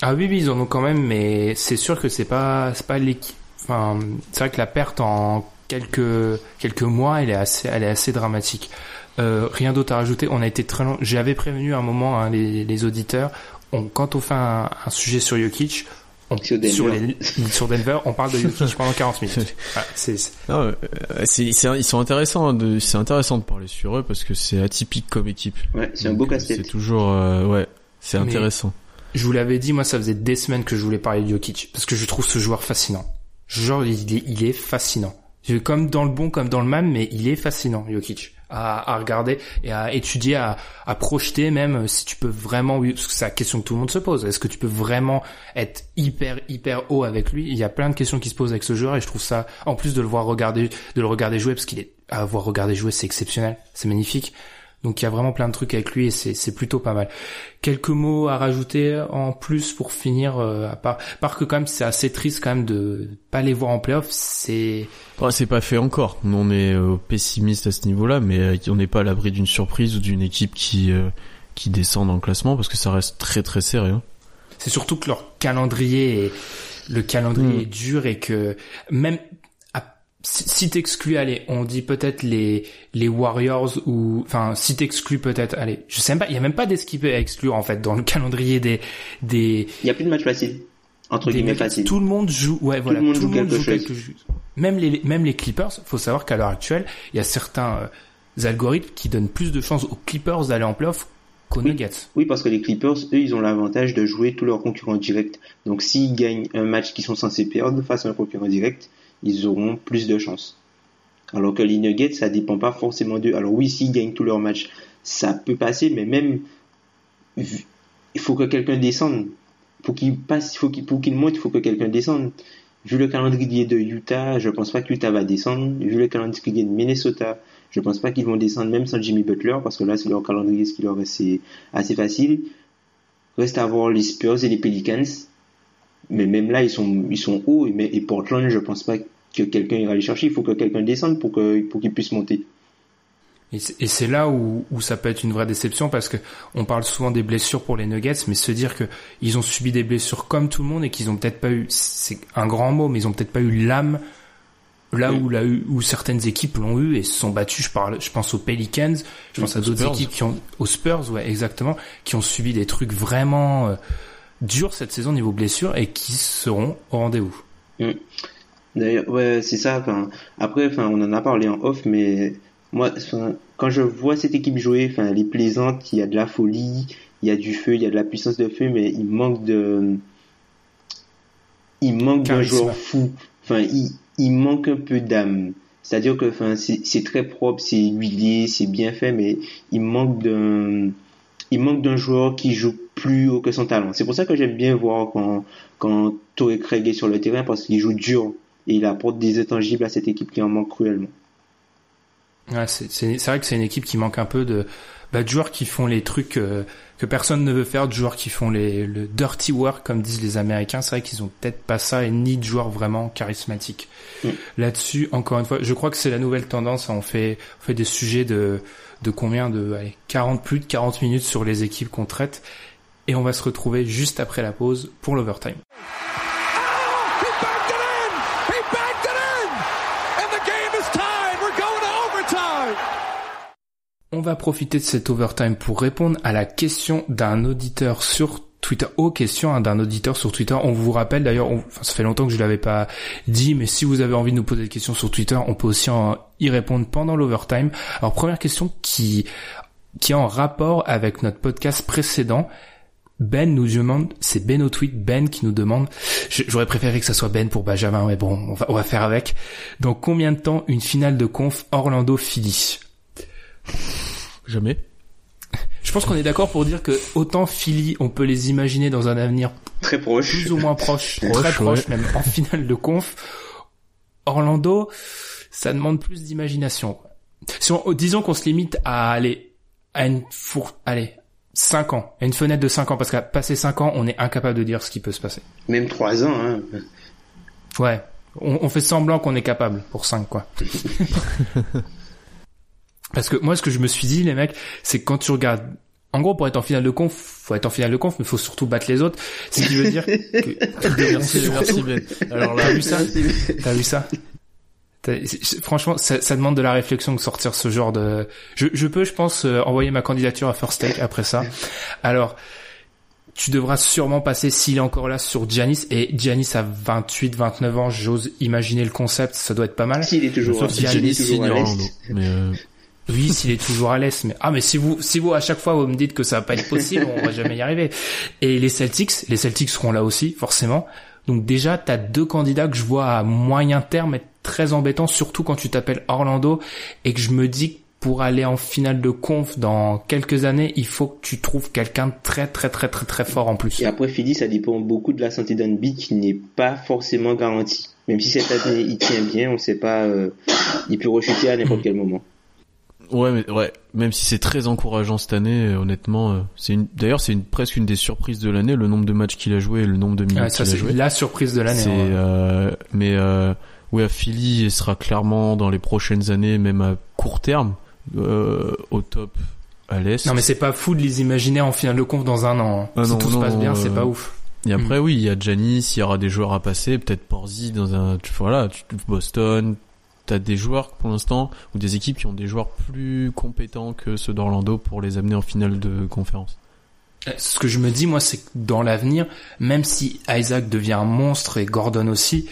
Ah oui, oui, ils en ont quand même, mais c'est sûr que c'est pas, c'est pas l'équipe. Enfin, c'est vrai que la perte en quelques quelques mois, elle est assez, elle est assez dramatique. Euh, rien d'autre à rajouter. On a été très long. J'avais prévenu à un moment hein, les, les auditeurs. On, quand on fait un, un sujet sur Jokic, on, Sur Denver. sur, les- sur Denver, on parle de Jokic pendant 40 minutes. Voilà, c'est, c'est- Non, euh, c'est, c'est- ils sont intéressants de, c'est intéressant de parler sur eux parce que c'est atypique comme équipe. Ouais, c'est un beau euh, casse-tête. C'est toujours, euh, ouais, c'est Mais- intéressant. Je vous l'avais dit, moi, ça faisait des semaines que je voulais parler de Jokic parce que je trouve ce joueur fascinant. Genre, il est, il est fascinant. Comme dans le bon, comme dans le mal, mais il est fascinant, Jokic, à, regarder et à étudier, à, projeter même euh, si tu peux vraiment, parce que c'est la question que tout le monde se pose. Est-ce que tu peux vraiment être hyper, hyper haut avec lui? Il y a plein de questions qui se posent avec ce joueur et je trouve ça, en plus de le voir regarder, de le regarder jouer, parce qu'il est, à voir regarder jouer, c'est exceptionnel, c'est magnifique. Donc il y a vraiment plein de trucs avec lui et c'est plutôt pas mal. Quelques mots à rajouter en plus pour finir, euh, à part, à part que quand même c'est assez triste quand même de pas les voir en playoff. C'est Ouais, c'est pas fait encore. Nous, On est euh, pessimiste à ce niveau-là, mais euh, on n'est pas à l'abri d'une surprise ou d'une équipe qui euh, qui descend dans le classement parce que ça reste très très sérieux. c'est surtout que leur calendrier est le calendrier Mm. est dur et que même si, t'exclus, allez, on dit peut-être les les Warriors ou enfin si t'exclus peut-être, allez, je sais même pas, il y a même pas d'esquipe à exclure en fait dans le calendrier des des Il y a plus de matchs faciles. Entre guillemets faciles. Tout le monde joue, ouais, voilà, le monde joue quelque chose. quelque chose. Même les, même les Clippers, faut savoir qu'à l'heure actuelle, il y a certains euh, algorithmes qui donnent plus de chances aux Clippers d'aller en playoff qu'aux Oui. Nuggets. Oui, parce que les Clippers, eux, ils ont l'avantage de jouer tous leurs concurrents directs. Donc s'ils gagnent un match qu'ils sont censés perdre face à un concurrent direct, ils auront plus de chances. Alors que les Nuggets, ça dépend pas forcément d'eux. Alors oui, s'ils gagnent tous leurs matchs, ça peut passer, mais même il faut que quelqu'un descende. Pour qu'il passe, faut qu'il, pour qu'il monte, il faut que quelqu'un descende. Vu le calendrier de Utah, je pense pas que Utah va descendre. Vu le calendrier de Minnesota, je pense pas qu'ils vont descendre même sans Jimmy Butler, parce que là, c'est leur calendrier, ce qui leur reste assez facile. Reste à voir les Spurs et les Pelicans. Mais même là, ils sont, ils sont hauts. Et, et Portland, je pense pas que quelqu'un ira les chercher. Il faut que quelqu'un descende pour que, pour qu'ils puissent monter. Et c'est là où, où, ça peut être une vraie déception parce que on parle souvent des blessures pour les Nuggets, mais se dire que ils ont subi des blessures comme tout le monde et qu'ils ont peut-être pas eu, c'est un grand mot, mais ils ont peut-être pas eu l'âme là où, là où certaines équipes l'ont eu et se sont battues. Je parle, je pense aux Pelicans, je pense à d'autres équipes qui ont, aux Spurs, ouais, exactement, qui ont subi des trucs vraiment euh, durs cette saison niveau blessure et qui seront au rendez-vous. Mm. D'ailleurs, ouais, c'est ça. Après, enfin, on en a parlé en off, mais moi, quand je vois cette équipe jouer, enfin, elle est plaisante, il y a de la folie, il y a du feu, il y a de la puissance de feu, mais il manque de, il manque d'un joueur fou. Enfin, il, il manque un peu d'âme. C'est-à-dire que, enfin, c'est très propre, c'est huilé, c'est bien fait, mais il manque d'un, il manque d'un joueur qui joue plus haut que son talent. C'est pour ça que j'aime bien voir quand, quand Torrey Craig est sur le terrain parce qu'il joue dur et il apporte des intangibles à cette équipe qui en manque cruellement. Ouais, c'est vrai que c'est une équipe qui manque un peu de, bah, de joueurs qui font les trucs euh, que personne ne veut faire, de joueurs qui font les, le dirty work comme disent les Américains. C'est vrai qu'ils ont peut-être pas ça et ni de joueurs vraiment charismatiques. Mm. Là-dessus, encore une fois, je crois que c'est la nouvelle tendance. On fait, on fait des sujets de, de combien de allez, 40 plus de 40 minutes sur les équipes qu'on traite et on va se retrouver juste après la pause pour l'overtime. On va profiter de cet overtime pour répondre à la question d'un auditeur sur Twitter, aux questions hein, d'un auditeur sur Twitter. On vous rappelle d'ailleurs, ça fait longtemps que je l'avais pas dit, mais si vous avez envie de nous poser des questions sur Twitter, on peut aussi y répondre pendant l'overtime. Alors première question qui qui est en rapport avec notre podcast précédent. Ben nous demande, c'est Ben au tweet, Ben qui nous demande, j'aurais préféré que ça soit Ben pour Benjamin, mais bon, on va, on va faire avec. Donc combien de temps une finale de conf Orlando-Philly Jamais. Je pense qu'on est d'accord pour dire que autant Philly, on peut les imaginer dans un avenir très proche, plus ou moins proche, très proche, même en finale de conf. Orlando, ça demande plus d'imagination. Si on, disons qu'on se limite à aller à une four, allez, 5 ans, une fenêtre de 5 ans, parce qu'à passer 5 ans, on est incapable de dire ce qui peut se passer. Même 3 ans, hein. Ouais. On, on fait semblant qu'on est capable pour 5, quoi. Parce que moi, ce que je me suis dit, les mecs, c'est que quand tu regardes, en gros, pour être en finale de conf, faut être en finale de conf, mais faut surtout battre les autres. Ce qui veut dire que... merci, merci Ben. Alors là, t'as vu ça T'as vu ça? Franchement, ça, ça, demande de la réflexion de sortir ce genre de. Je, je peux, je pense, euh, envoyer ma candidature à First Take après ça. Alors, tu devras sûrement passer s'il est encore là sur Giannis et Giannis a 28 29 ans j'ose imaginer le concept ça doit être pas mal s'il est toujours, Giannis, toujours à mais euh, oui, s'il est toujours à l'aise, mais ah mais si vous si vous à chaque fois vous me dites que ça va pas être possible, on va jamais y arriver. Et les Celtics, les Celtics seront là aussi forcément. Donc déjà, tu as deux candidats que je vois à moyen terme être très embêtants, surtout quand tu t'appelles Orlando et que je me dis que pour aller en finale de conf dans quelques années, il faut que tu trouves quelqu'un de très très très très très fort en plus. Et après Philly, ça dépend beaucoup de la santé d'Anby qui n'est pas forcément garantie. Même si cette année il tient bien, on sait pas, euh, il peut rechuter à n'importe quel moment. Ouais, mais ouais, même si c'est très encourageant cette année, euh, honnêtement, euh, c'est une. D'ailleurs, c'est une presque une des surprises de l'année, le nombre de matchs qu'il a joué et le nombre de minutes ah, qu'il a joué. La surprise de l'année. Euh, mais euh, ouais, à Philly, il sera clairement dans les prochaines années, même à court terme, au top à l'est. Non, mais c'est pas fou de les imaginer en finale de conf dans un an. Hein. Ah si tout se passe bien, c'est pas ouf. Et après, hmm. oui, il y a Janis, il y aura des joueurs à passer, peut-être Porzi dans un, voilà, Boston, t'as des joueurs pour l'instant ou des équipes qui ont des joueurs plus compétents que ceux d'Orlando pour les amener en finale de conférence. Euh, ce que je me dis moi, c'est que dans l'avenir, même si Isaac devient un monstre et Gordon aussi,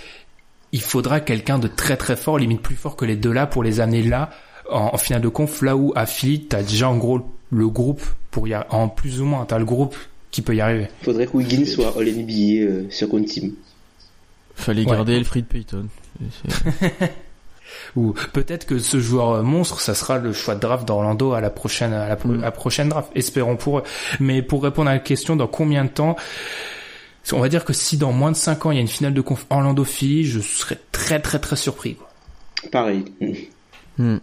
il faudra quelqu'un de très très fort, limite plus fort que les deux là, pour les amener là en, finale de conf. Là où à Philly, t'as déjà en gros le groupe pour y en plus ou moins, t'as le groupe qui peut y arriver. Faudrait que Wiggins soit All NBA euh, sur une team. Fallait garder Elfried Payton. Ou peut-être que ce joueur euh, monstre, ça sera le choix de draft d'Orlando à la prochaine, à la, Mm. à la prochaine draft. Espérons pour eux. Mais pour répondre à la question, dans combien de temps On va dire que si dans moins de 5 ans il y a une finale de conf Orlando-Philly, je serais très très très surpris. quoi. Pareil. Hmm.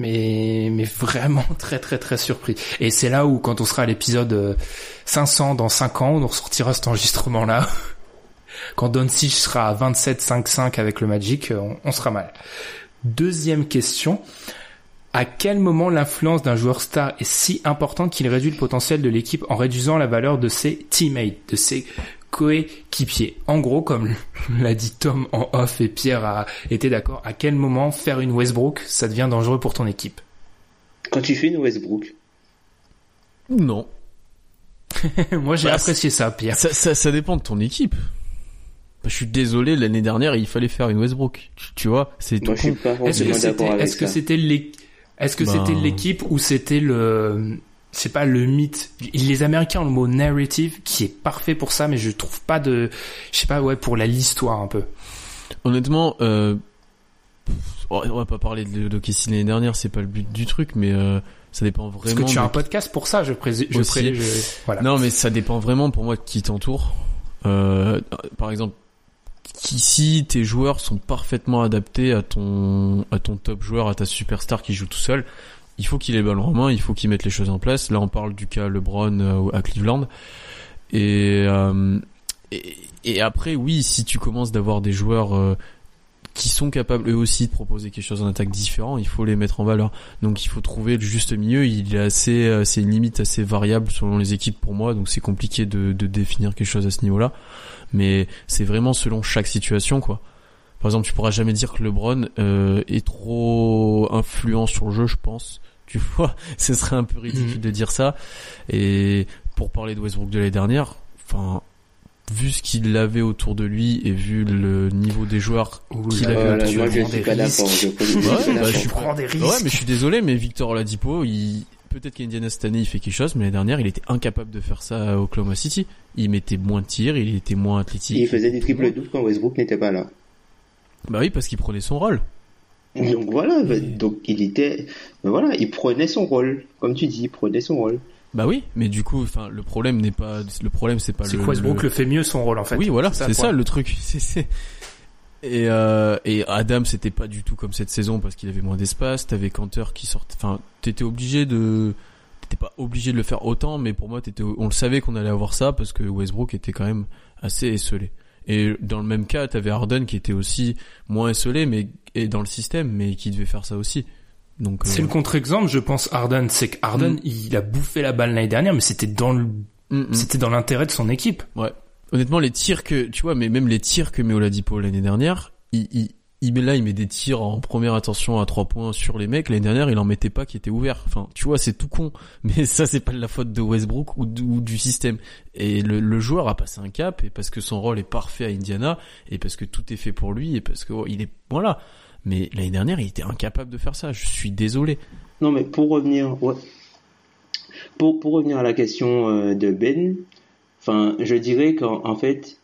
Mais mais vraiment très très très surpris. Et c'est là où quand on sera à l'épisode euh, 500 dans 5 ans, on ressortira cet enregistrement là. Quand Doncic sera à 27-5-5 avec le Magic, euh, on, on sera mal. Deuxième question. À quel moment l'influence d'un joueur star est si importante qu'il réduit le potentiel de l'équipe en réduisant la valeur de ses teammates, de ses coéquipiers En gros, comme l'a dit Tom en off et Pierre a été d'accord, à quel moment faire une Westbrook, ça devient dangereux pour ton équipe? Quand tu fais une Westbrook, non. Moi j'ai Bah, apprécié ça, Pierre. Ça, ça, ça dépend de ton équipe. Bah, je suis désolé, l'année dernière, il fallait faire une Westbrook. Tu, tu vois, c'est tout Est-ce que c'était est-ce que c'était Ben- c'était l'équipe ou c'était le sais pas le mythe les américains ont le mot narrative qui est parfait pour ça mais je trouve pas de je sais pas ouais pour la l'histoire un peu Honnêtement, euh, on va pas parler de, Kessie l'année dernière, c'est pas le but du truc, mais euh, ça dépend vraiment. parce que tu as un podcast pour ça je présume je, Aussi. pré- je- voilà Non, mais ça dépend vraiment pour moi de qui t'entoure. Euh, par exemple, si tes joueurs sont parfaitement adaptés à ton à ton top joueur, à ta superstar qui joue tout seul, il faut qu'il ait ballon en main, il faut qu'il mette les choses en place. Là, on parle du cas LeBron euh, à Cleveland. Et, euh, et après, oui, si tu commences d'avoir des joueurs euh, qui sont capables eux aussi de proposer quelque chose en attaque différent, il faut les mettre en valeur. Donc il faut trouver le juste milieu. Il est assez, euh, c'est une limite assez variable selon les équipes pour moi, donc c'est compliqué de, de définir quelque chose à ce niveau-là. Mais c'est vraiment selon chaque situation, quoi. Par exemple, tu pourras jamais dire que LeBron euh, est trop influent sur le jeu, je pense. Tu vois, ce serait un peu ridicule Mhm. de dire ça. Et pour parler de Westbrook de l'année dernière, enfin, vu ce qu'il avait autour de lui et vu le niveau des joueurs qu'il avait Voilà, tu moi je pas Ouais, bah, je prends des risques Ouais, mais je suis désolé, mais Victor Oladipo, il peut-être qu'Indiana cette année il fait quelque chose, mais l'année dernière il était incapable de faire ça à Oklahoma City. Il mettait moins de tirs, il était moins athlétique. Il faisait des triples doubles quand Westbrook n'était pas là. Bah oui, parce qu'il prenait son rôle. Donc voilà, bah, donc il était, bah, voilà, il prenait son rôle, comme tu dis, il prenait son rôle. Bah oui, mais du coup, enfin, le problème n'est pas, le problème c'est pas c'est le. que Westbrook le- le fait mieux son rôle en fait Oui, voilà, c'est ça le truc. C'est... Et, euh, et Adam, c'était pas du tout comme cette saison parce qu'il avait moins d'espace. T'avais Cantor qui sortait. Enfin, t'étais obligé de. T'étais pas obligé de le faire autant, mais pour moi, t'étais. On le savait qu'on allait avoir ça parce que Westbrook était quand même assez esselé. Et dans le même cas, t'avais Harden qui était aussi moins esselé, mais et dans le système, mais qui devait faire ça aussi. Donc. c'est euh, le contre-exemple je pense Harden c'est que Harden Mm. il a bouffé la balle l'année dernière mais c'était dans le mm, mm. c'était dans l'intérêt de son équipe Ouais. Honnêtement, les tirs que, tu vois, mais même les tirs que met Oladipo l'année dernière, il, il, il met là, il met des tirs en première attention à trois points sur les mecs. L'année dernière, il en mettait pas qui étaient ouverts. Enfin, tu vois, c'est tout con. Mais ça, c'est pas de la faute de Westbrook ou, du- système. Et le, joueur a passé un cap et parce que son rôle est parfait à Indiana et parce que tout est fait pour lui et parce que oh, il est, voilà. Mais l'année dernière, il était incapable de faire ça. Je suis désolé. Non, mais pour revenir, pour, pour revenir à la question euh, de Ben, enfin, je dirais qu'en en fait,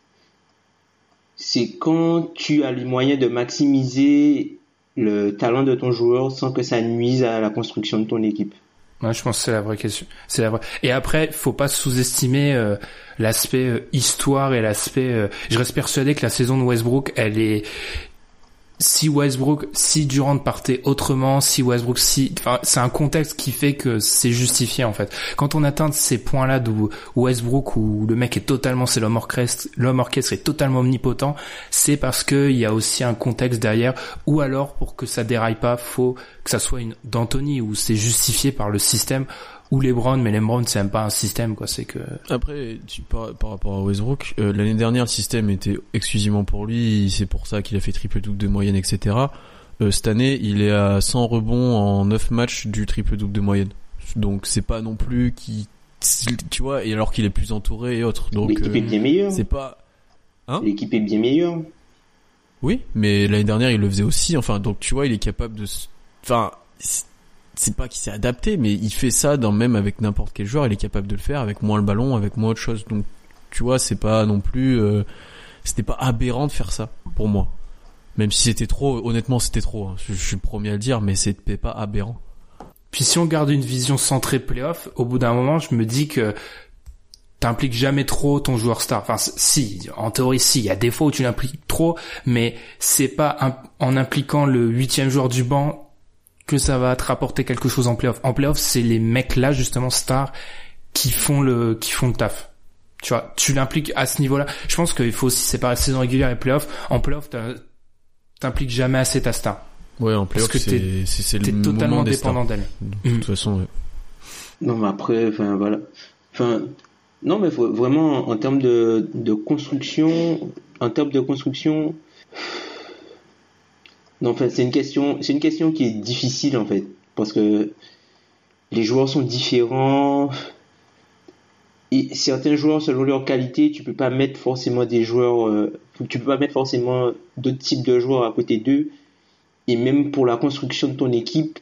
c'est quand tu as les moyens de maximiser le talent de ton joueur sans que ça nuise à la construction de ton équipe. Ouais, je pense que c'est la vraie question. C'est la vraie. Et après, faut pas sous-estimer euh, l'aspect euh, histoire et l'aspect. euh, je reste persuadé que la saison de Westbrook, elle est. Si Westbrook, si Durant partait autrement, si Westbrook, si, enfin, c'est un contexte qui fait que c'est justifié en fait. Quand on atteint ces points-là d'où Westbrook, où le mec est totalement, c'est l'homme orchestre, l'homme orchestre est totalement omnipotent, c'est parce que il y a aussi un contexte derrière, ou alors pour que ça déraille pas, faut que ça soit une d'Anthony où c'est justifié par le système ou LeBron, mais LeBron c'est même pas un système quoi, c'est que Après, tu, par, par rapport à Westbrook, euh, l'année dernière, le système était exclusivement pour lui, c'est pour ça qu'il a fait triple-double de moyenne, etc. Euh, cette année, il est à 100 rebonds en 9 matchs du triple-double de moyenne. Donc c'est pas non plus qui... Tu vois, et alors qu'il est plus entouré et autres. Donc L'équipe euh, est bien meilleure. c'est pas... Hein? L'équipe est bien meilleure. Oui, mais l'année dernière, il le faisait aussi. Enfin, donc tu vois, il est capable de... Enfin, c'est- pas qu'il s'est adapté, mais il fait ça dans même avec n'importe quel joueur. Il est capable de le faire avec moins le ballon, avec moins autre chose. Donc, tu vois, c'est pas non plus... euh, C'était pas aberrant de faire ça, pour moi. Même si c'était trop, honnêtement, c'était trop. hein. Je, suis le premier à le dire, mais c'était pas aberrant. Puis si on garde une vision centrée playoff, au bout d'un moment, je me dis que t'impliques jamais trop ton joueur star. Enfin, si, en théorie, si, il y a des fois où tu l'impliques trop, mais c'est pas en impliquant le huitième joueur du banc que ça va te rapporter quelque chose en playoff. En playoff, c'est les mecs là, justement, stars, qui font le, qui font le taf. Tu vois, tu l'impliques à ce niveau-là. Je pense qu'il faut aussi séparer saison régulière et playoff. En playoff, t'impliques jamais assez ta star. Ouais, en playoff, que c'est t'es- c'est c'est T'es le totalement moment des stars. dépendant d'elle. De Mm. toute façon, ouais. Non, mais après, enfin voilà. Enfin, non, mais faut, vraiment en termes de, de construction, en termes de construction, non, enfin c'est une question, c'est une question qui est difficile en fait, parce que les joueurs sont différents. Et certains joueurs, selon leur qualité, tu peux pas mettre forcément des joueurs, euh, tu peux pas mettre forcément d'autres types de joueurs à côté d'eux. Et même pour la construction de ton équipe,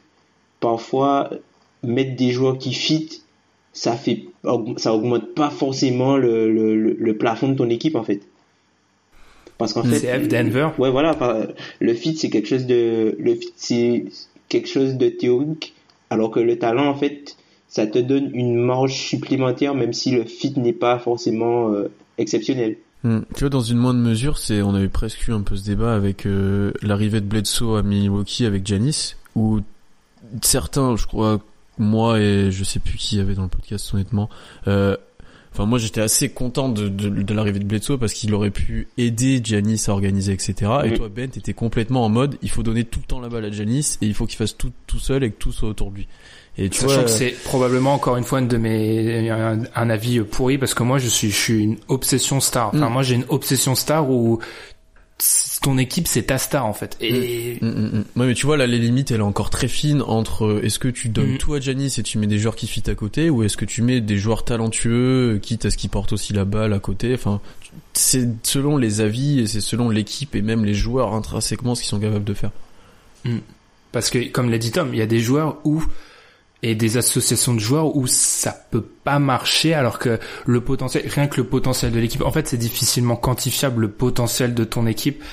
parfois mettre des joueurs qui fit, ça fait, ça augmente pas forcément le, le, plafond de ton équipe en fait. Parce qu'en fait, CF Denver. ouais voilà, le fit c'est quelque chose de, le fit c'est quelque chose de théorique, alors que le talent en fait, ça te donne une marge supplémentaire même si le fit n'est pas forcément euh, exceptionnel. Hmm. Tu vois, dans une moindre mesure, c'est, on avait presque eu un peu ce débat avec euh, l'arrivée de Bledsoe à Milwaukee avec Janis, où certains, je crois, moi et je sais plus qui y avait dans le podcast honnêtement, euh, enfin moi j'étais assez content de, de, de l'arrivée de Bledsoe parce qu'il aurait pu aider Janis à organiser, etc. Et toi Ben, t'étais complètement en mode, il faut donner tout le temps la balle à Janis et il faut qu'il fasse tout tout seul et que tout soit autour de lui. Et tu Sachant vois, que c'est probablement encore une fois une de mes un, un avis pourri parce que moi je suis je suis une obsession star. Enfin Mm. moi j'ai une obsession star où ton équipe c'est ta star en fait. Et Mm, mm, mm. Ouais, mais tu vois, là, les limites, elle est encore très fine entre euh, est-ce que tu donnes tout à Janis et tu mets des joueurs qui fit à côté, ou est-ce que tu mets des joueurs talentueux, euh, quitte à ce qu'ils portent aussi la balle à côté? Enfin, c'est selon les avis et c'est selon l'équipe et même les joueurs intrinsèquement ce qu'ils sont capables de faire. parce que comme l'a dit Tom, il y a des joueurs où et des associations de joueurs où ça peut pas marcher alors que le potentiel rien que le potentiel de l'équipe en fait c'est difficilement quantifiable le potentiel de ton équipe.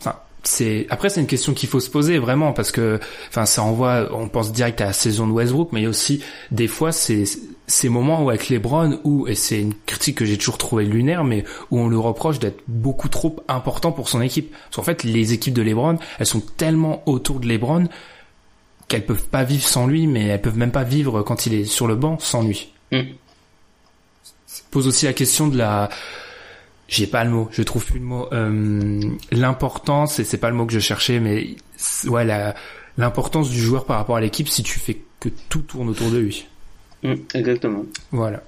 Enfin c'est après c'est une question qu'il faut se poser vraiment parce que enfin ça envoie on pense direct à la saison de Westbrook mais aussi des fois c'est ces moments où avec LeBron où et c'est une critique que j'ai toujours trouvé lunaire mais où on lui reproche d'être beaucoup trop important pour son équipe. Parce qu'en fait les équipes de LeBron elles sont tellement autour de LeBron qu'elles peuvent pas vivre sans lui, mais elles peuvent même pas vivre quand il est sur le banc sans lui. Mm. Ça pose aussi la question de la, j'ai pas le mot, je trouve plus le mot, euh, l'importance, et c'est pas le mot que je cherchais, mais ouais, la, l'importance du joueur par rapport à l'équipe si tu fais que tout tourne autour de lui. Mm, exactement. Voilà.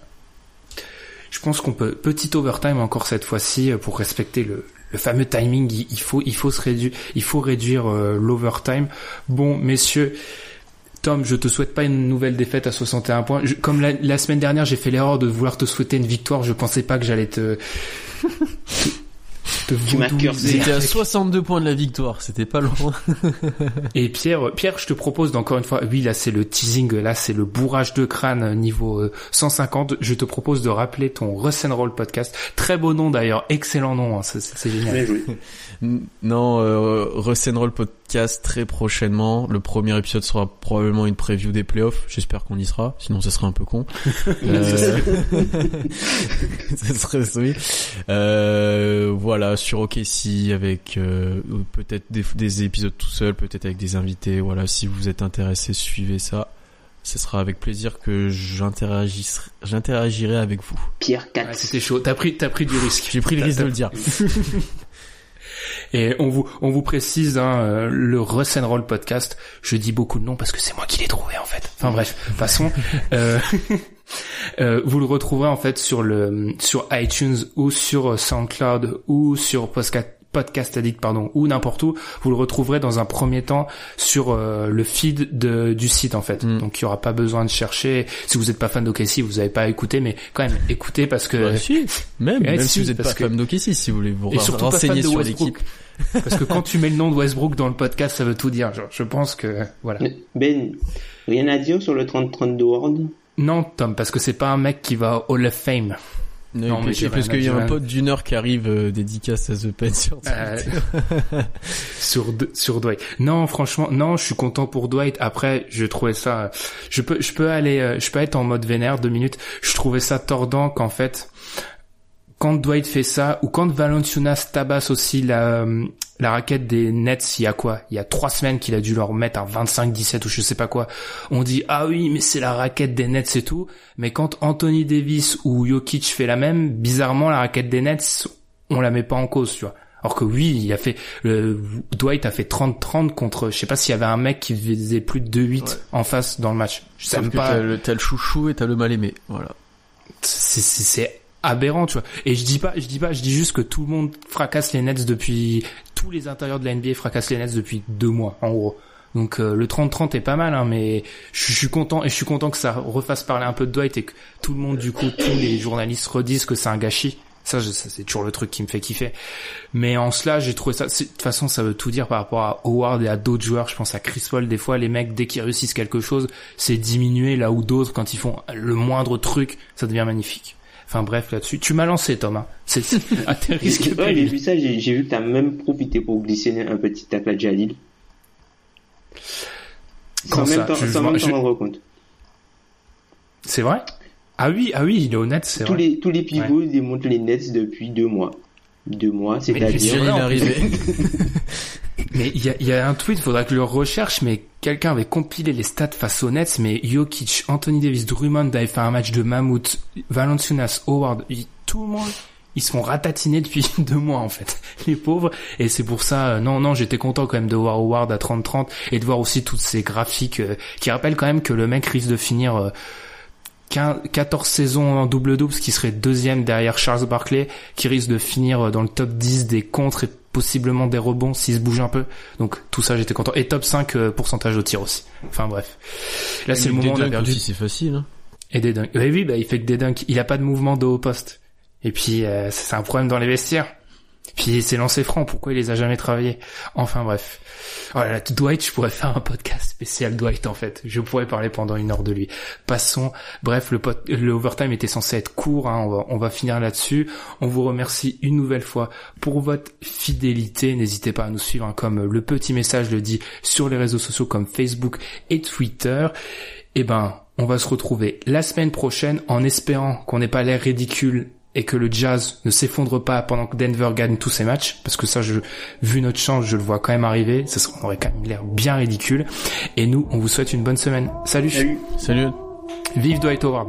Je pense qu'on peut petit overtime encore cette fois-ci euh, pour respecter le, le fameux timing. Il, faut il faut se réduire il faut réduire euh, l'overtime. Bon messieurs, Tom, je te souhaite pas une nouvelle défaite à 61 points. Comme la, la semaine dernière, j'ai fait l'erreur de vouloir te souhaiter une victoire. Je pensais pas que j'allais te Tu m'as. C'était à avec- 62 points de la victoire, c'était pas loin. Et Pierre, Pierre, je te propose d'encore une fois, oui, là c'est le teasing, là c'est le bourrage de crâne euh, niveau euh, 150. Je te propose de rappeler ton Russ Roll podcast. Très beau nom d'ailleurs, excellent nom, hein, c'est génial. Non, euh, Roll podcast très prochainement. Le premier épisode sera probablement une preview des playoffs. J'espère qu'on y sera, sinon ça serait un peu con. Euh, ça serait oui. Euh, voilà, sur OKC avec euh, peut-être des, des épisodes tout seul, peut-être avec des invités. Voilà, si vous êtes intéressé, suivez ça. Ce sera avec plaisir que j'interagirai avec vous. Pierre 4. Ouais, C'était chaud, t'as pris, t'as pris du risque. J'ai pris le risque de le dire. Et on vous, on vous précise, hein, euh, le Russ Roll podcast, je dis beaucoup de noms parce que c'est moi qui l'ai trouvé en fait. Enfin bref, de toute façon, euh, euh, vous le retrouverez en fait sur le sur iTunes ou sur SoundCloud ou sur Podcast Podcast Addict pardon ou n'importe où vous le retrouverez dans un premier temps sur euh, le feed de, du site en fait Mm. donc il y aura pas besoin de chercher si vous n'êtes pas fan d'OKC vous avez pas écouté mais quand même écoutez parce que Bah, si, même, Ouais, même si, si vous êtes parce pas que- fan d'OKC, si vous voulez vous et surtout pas fan renseigner de sur Westbrook. l'équipe. Parce que quand tu mets le nom de Westbrook dans le podcast, ça veut tout dire. Genre, je pense que voilà. Ben, rien à dire sur le 30-32 Ward? Non, Tom, parce que c'est pas un mec qui va au Hall of Fame. Non, mais mais j'ai parce qu'il y a un pote d'une heure qui arrive euh, dédicace à The Pen sur Euh, Twitter. sur D- sur Dwight. Non, franchement, non, je suis content pour Dwight. Après, je trouvais ça, je peux, je peux aller, euh, je peux être en mode vénère deux minutes. Je trouvais ça tordant qu'en fait, quand Dwight fait ça ou quand Valanciunas tabasse aussi la euh, la raquette des Nets, il y a quoi? Il y a trois semaines qu'il a dû leur mettre un 25-17 ou je sais pas quoi. On dit ah oui, mais c'est la raquette des Nets et tout. Mais quand Anthony Davis ou Jokic fait la même, bizarrement la raquette des Nets, on la met pas en cause, tu vois. Alors que oui, il a fait le Dwight a fait 30-30 contre je sais pas s'il y avait un mec qui faisait plus de 2-8 Ouais. en face dans le match. Je sais pas t'as le, le chouchou et t'as le mal aimé. Voilà. c'est aberrant, tu vois. Et je dis pas, je dis pas, je dis juste que tout le monde fracasse les Nets depuis tous les intérieurs de la NBA fracassent les Nets depuis deux mois, en gros. Donc euh, le 30-30 est pas mal, hein, mais je, suis content et je suis content que ça refasse parler un peu de Dwight et que tout le monde, du coup, tous les journalistes redisent que c'est un gâchis. Ça, c'est toujours le truc qui me fait kiffer. Mais en cela, j'ai trouvé ça. De toute façon, ça veut tout dire par rapport à Howard et à d'autres joueurs. Je pense à Chris Paul. Des fois, les mecs, dès qu'ils réussissent quelque chose, c'est diminué là où d'autres, quand ils font le moindre truc, ça devient magnifique. Enfin bref, là-dessus, tu m'as lancé, Thomas. C'est c'est à tes risques et Ouais, j'ai vu ça, j'ai vu que t'as même profité pour glisser un petit tacle à Jalil. Quand sans ça même t'en- Je- sans même je- t'en rendre compte. C'est vrai? Ah oui, ah oui, il est honnête, c'est Tous vrai. les, tous les pivots démontent les Nets depuis deux mois. Deux mois, mais c'est-à-dire... Mais il y a, il y a un tweet, faudra que je le recherche, mais quelqu'un avait compilé les stats face aux Nets, mais Jokic, Anthony Davis, Drummond avait fait un match de mammouth, Valanciunas, Howard, tout le monde, ils se font ratatiner depuis deux mois en fait, les pauvres. Et c'est pour ça, euh, non, non, j'étais content quand même de voir Howard à 30-30 et de voir aussi toutes ces graphiques euh, qui rappellent quand même que le mec risque de finir euh, 15 14 saisons en double-double, ce qui serait deuxième derrière Charles Barkley, qui risque de finir euh, dans le top 10 des contres et possiblement des rebonds s'il se bouge un peu. Donc tout ça, j'étais content. Et top 5 euh, pourcentage au tir aussi. Enfin bref. Là, c'est le moment où on a perdu. c'est facile. Hein. Et des dunks. Oui, oui, bah, il fait que des dunks. Il a pas de mouvement de haut poste. Et puis, euh, c'est un problème dans les vestiaires. Puis, c'est lancé franc. Pourquoi il les a jamais travaillés? Enfin, bref. Voilà, Dwight, je pourrais faire un podcast spécial Dwight, en fait. Je pourrais parler pendant une heure de lui. Passons. Bref, le, le overtime était censé être court. Hein. On, va, on va finir là-dessus. On vous remercie une nouvelle fois pour votre fidélité. N'hésitez pas à nous suivre, hein, comme le petit message le dit, sur les réseaux sociaux comme Facebook et Twitter. Eh ben, on va se retrouver la semaine prochaine en espérant qu'on n'ait pas l'air ridicule et que le Jazz ne s'effondre pas pendant que Denver gagne tous ses matchs, parce que ça, je, vu notre chance, je le vois quand même arriver. Ça serait- on aurait quand même l'air bien ridicule. Et nous, on vous souhaite une bonne semaine. Salut. Salut. Salut. Vive Dwight Howard.